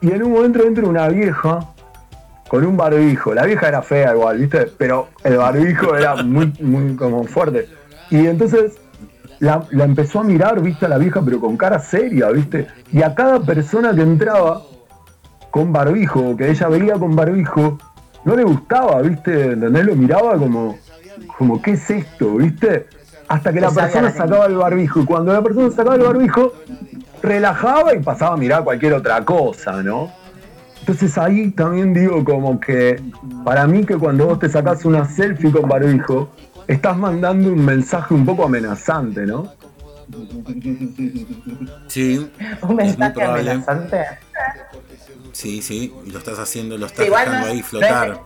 y en un momento entra una vieja con un barbijo. La vieja era fea igual, ¿viste? Pero el barbijo era muy, muy como fuerte. Y entonces la, la empezó a mirar, ¿viste? A la vieja, pero con cara seria, ¿viste? Y a cada persona que entraba con barbijo, que ella veía con barbijo, no le gustaba, ¿viste? ¿Entendés? Lo miraba como, como ¿qué es esto? ¿Viste? Hasta que la persona sacaba el barbijo. Y cuando la persona sacaba el barbijo, relajaba y pasaba a mirar cualquier otra cosa, ¿no? Entonces ahí también digo como que para mí que cuando vos te sacás una selfie con barbijo, estás mandando un mensaje un poco amenazante, ¿no?
Sí,
Un mensaje amenazante.
sí, sí. Y lo estás haciendo, lo estás dejando
no-
ahí
no
flotar.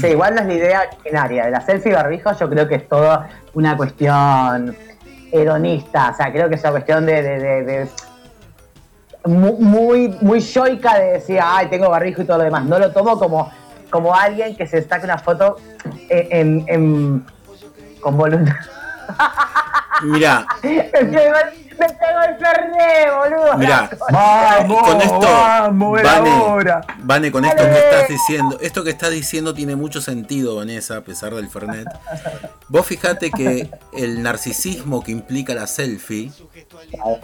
Sí, igual no es la idea originaria. De la selfie barbijo yo creo que es toda una cuestión hedonista. O sea, creo que es una cuestión de, de- de- de- mu- muy, muy yoica de decir, ay, tengo barbijo y todo lo demás. No lo tomo como, como alguien que se saca una foto en, en- con voluntad.
Mirá,
me pegó el, fernet, boludo.
Mirá,
¡Vamos!
con esto,
¡Vamos!
Vane, con esto que estás diciendo, esto que estás diciendo tiene mucho sentido, Vanessa, a pesar del Fernet. Vos fijate que el narcisismo que implica la selfie,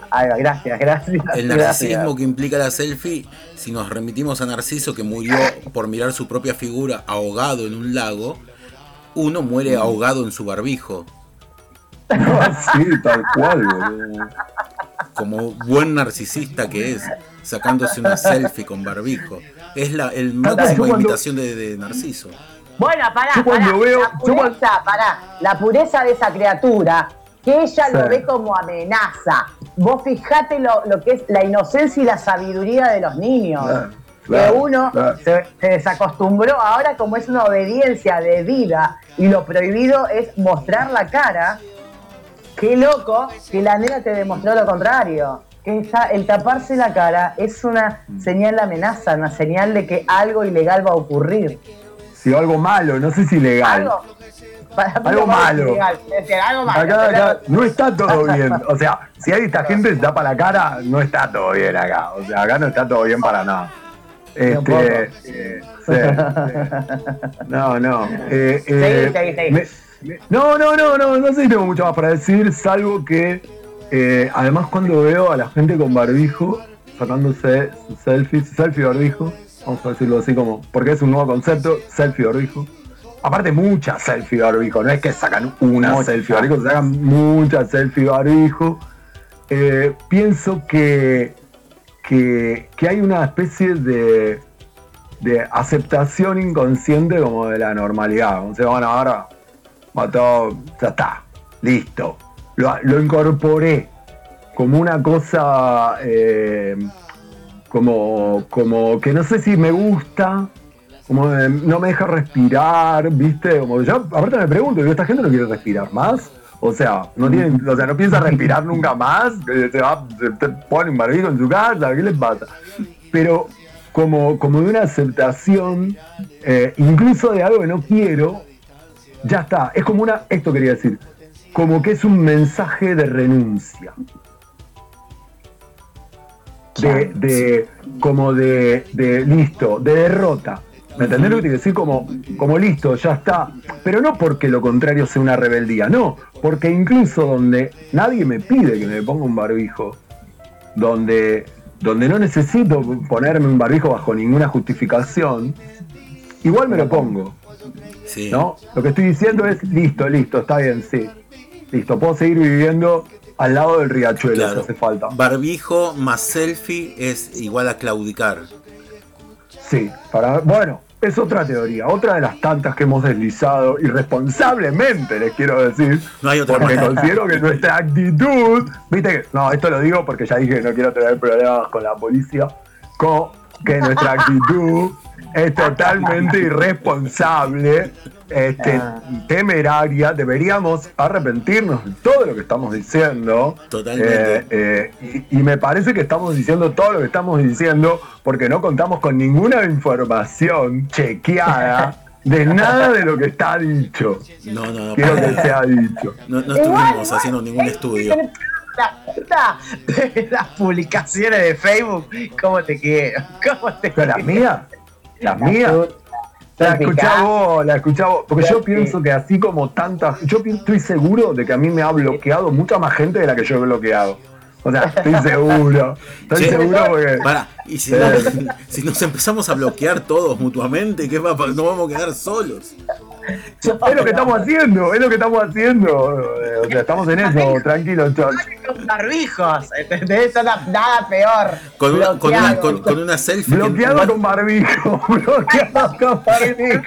Ay, gracias, gracias.
el
gracias.
narcisismo que implica la selfie, si nos remitimos a Narciso que murió por mirar su propia figura ahogado en un lago, uno muere ahogado en su barbijo.
Sí, tal cual, boludo.
como buen narcisista que es, sacándose una selfie con barbijo. Es la el máxima
cuando-
imitación de, de Narciso.
Bueno, pará,
Yo cuando
pará,
veo-
la
yo cuando-
pureza, pará, la pureza de esa criatura, que ella lo ve como amenaza. Vos fijate lo, lo que es la inocencia y la sabiduría de los niños.
Claro,
que uno
claro.
se, se desacostumbró, ahora como es una obediencia de vida y lo prohibido es mostrar la cara, qué loco que la nena te demostró lo contrario. Que esa- el taparse la cara es una señal de amenaza, una señal de que algo ilegal va a ocurrir.
Si algo malo, no sé si.
Algo,
Algo malo.
ilegal, es decir, algo malo.
Acá,
pero-
acá no está todo bien. O sea, si hay esta gente que se tapa la cara, no está todo bien acá. O sea, acá no está todo bien para nada. Este, eh, sí, sí. No, no. Eh, eh,
Seguí, seguí, seguí.
me- no, no, no, no, no sé si tengo mucho más para decir, salvo que eh, además cuando veo a la gente con barbijo sacándose sus selfies, selfie barbijo, vamos a decirlo así como, porque es un nuevo concepto, selfie barbijo. Aparte muchas selfie barbijo, no es que sacan una
Muchas.
selfie barbijo, sacan muchas selfie barbijo. Eh, pienso que, que, que hay una especie de, de aceptación inconsciente como de la normalidad. O sea, bueno, ahora todo, ya está, listo. Lo, lo incorporé como una cosa eh, como, como que no sé si me gusta, como de- no me deja respirar, ¿viste? Como yo, aparte me pregunto, ¿esta gente no quiere respirar más? O sea, no tiene, o sea, no piensa respirar nunca más, se va, se pone un barbijo en su casa, ¿qué les pasa? Pero como, como de una aceptación, eh, incluso de algo que no quiero, ya está. Es como una, esto quería decir, como que es un mensaje de renuncia. De, de como de, de listo, de derrota. ¿Me entendés lo que te quiero decir? Como, como listo, ya está. Pero no porque lo contrario sea una rebeldía, no. Porque incluso donde nadie me pide que me ponga un barbijo, donde, donde no necesito ponerme un barbijo bajo ninguna justificación, igual me lo pongo.
Sí.
¿no? Lo que estoy diciendo es, listo, listo, está bien, sí. Listo, puedo seguir viviendo al lado del riachuelo,
Claro.
si hace falta.
Barbijo más selfie es igual a claudicar.
Sí, para bueno, es otra teoría, otra de las tantas que hemos deslizado irresponsablemente, les quiero decir,
No hay otra
porque
manera.
considero que nuestra actitud, viste que, no, esto lo digo porque ya dije que no quiero tener problemas con la policía, co- que nuestra actitud es totalmente irresponsable, este,
Ah.
temeraria, deberíamos arrepentirnos de todo lo que estamos diciendo.
Totalmente.
Eh, eh, y, y me parece que estamos diciendo todo lo que estamos diciendo porque no contamos con ninguna información chequeada de nada de lo que está dicho.
No, no, no.
Quiero que
nada.
sea dicho.
No, estuvimos
igual,
haciendo ningún
¿eh?
estudio.
La las publicaciones de Facebook, ¿cómo te quiero? ¿Cómo te
Pero las
quiero?
mías, las mías, la escuchá vos, la escuchá vos. Porque yo pienso que así como tantas, yo estoy seguro de que a mí me ha bloqueado mucha más gente de la que yo he bloqueado. O sea, estoy seguro. Estoy seguro porque.
Para, y si, no- si nos empezamos a bloquear todos mutuamente, ¿qué va Nos vamos a quedar solos.
Es lo que estamos haciendo, es lo que estamos haciendo. O sea, estamos en eso, tranquilo, George.
Con barbijos, ¿entendés? Nada peor.
Con una, con una,
Bloqueado.
con, con una selfie. que-
Bloqueado con barbijo, bloqueado con barbijo.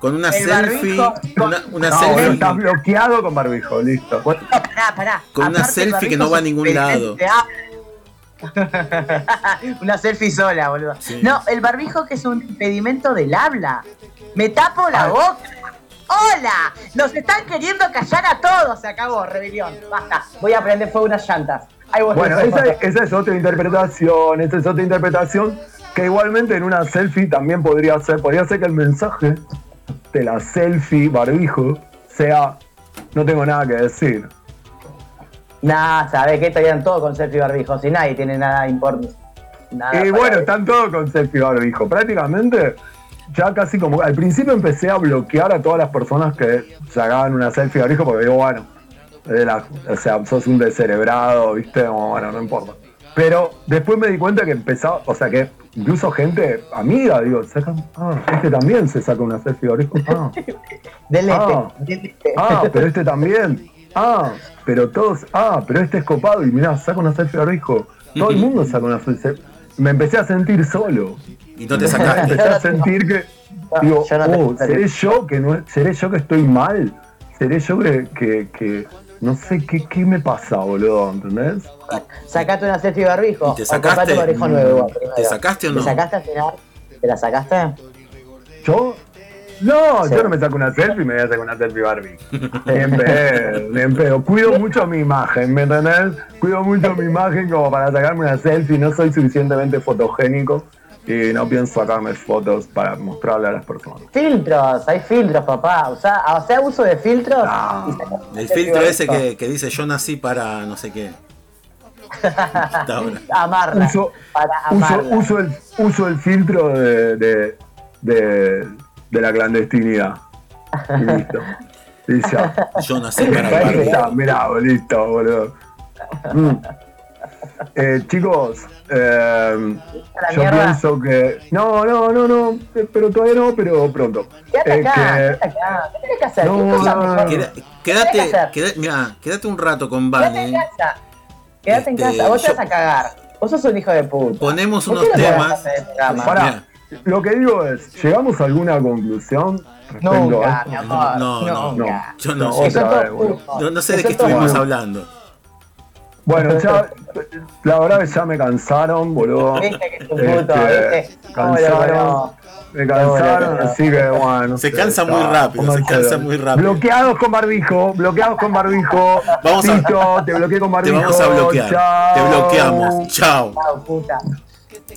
con una
El
selfie.
con-
Una, una
No,
selfie.
estás bloqueado con barbijo, listo.
No, pará, pará.
Con una
Aparte,
selfie que no va a ningún lado.
impedimento. una selfie sola, boludo.
Sí.
No, el barbijo que es un impedimento del habla. Me tapo la boca. ¡Hola! Nos están queriendo callar a todos. Se acabó, rebelión. Basta. Voy a prender fuego unas llantas.
Bueno, esa, esa es otra interpretación, esa es otra interpretación que igualmente en una selfie también podría ser, podría ser que el mensaje de la selfie barbijo sea no tengo nada que decir.
Nah, sabés que estarían todos con selfie barbijos y nadie tiene nada importante.
Y bueno, están todos con selfie barbijo. Prácticamente, ya casi como. Al principio empecé a bloquear a todas las personas que sacaban una selfie barbijo porque digo, bueno, de la- o sea, sos un descerebrado, ¿viste? Como, bueno, no importa. Pero después me di cuenta que empezaba, o sea, que incluso gente amiga, digo, sacan, ah, este también se saca una selfie barbijo. Ah,
Del este,
Ah.
este.
ah, pero este también. Ah, pero todos, ah, pero este es copado y mirá, saca una selfie barbijo. Todo el mundo saca una selfie. Me empecé a sentir solo.
Y no te sacaste.
Empecé a sentir que
No,
digo,
yo no te-
oh, seré yo que no seré yo que estoy mal, seré yo que, que, que no sé qué, qué me pasa, boludo, ¿entendés?
Sacate una barbijo.
¿Y te
o
sacaste?
un barbijo nuevo.
¿Te sacaste o no?
¿Te sacaste al final? ¿Te la sacaste?
¿Yo? No,
Sí.
yo no me saco una selfie, me voy a sacar una selfie Barbie. Ni en pedo, ni en pedo. Cuido mucho mi imagen, ¿me entendés? Cuido mucho mi imagen como para sacarme una selfie. No soy suficientemente fotogénico y no pienso sacarme fotos para mostrarle a las personas.
Filtros, hay filtros, papá. O sea, o sea uso de filtros.
No.
El filtro ese que, que dice yo nací para no sé qué.
Amarra.
Uso,
para
uso,
amarla.
uso, el, uso el filtro de, de, de, de la clandestinidad. Y listo. Y ya.
Yo nací para el
está, mirá, listo, boludo. Mm. Eh, chicos, eh, yo
mierda.
pienso que. No, no, no, no, pero todavía no, pero pronto.
Quédate
Eh,
acá,
que-
quédate acá. ¿Qué tenés que hacer?
No,
¿Qué cosa
no.
Queda-
¿Qué tenés que
Quédate, queda- mirá, quédate un rato con
Quédate en
Vane.
casa. Quédate en
Este,
casa. Vos te
yo-
vas a cagar. Vos sos un hijo de puta.
Ponemos
¿Por
unos
te
temas.
programa?
Pará, lo que digo es, ¿llegamos a alguna conclusión a
Nunca,
esto?
mi amor.
No, no,
nunca.
Yo no
No,
sé.
Vez,
putos.
No, no sé de qué estuvimos
putos.
hablando.
Bueno, ya, la verdad que ya me cansaron, boludo.
Viste que es un puto,
Este,
viste. ¿Cómo lo
cansaron, me cansaron,
No, no, no.
así que bueno.
Se cansa muy rápido, se cansa muy rápido.
Bloqueados con barbijo, bloqueados con barbijo.
Vamos a-
Listo, te bloqueé con
Te
barbijo.
vamos a bloquear.
chao.
Te bloqueamos. Chao.
Chao, puta.
te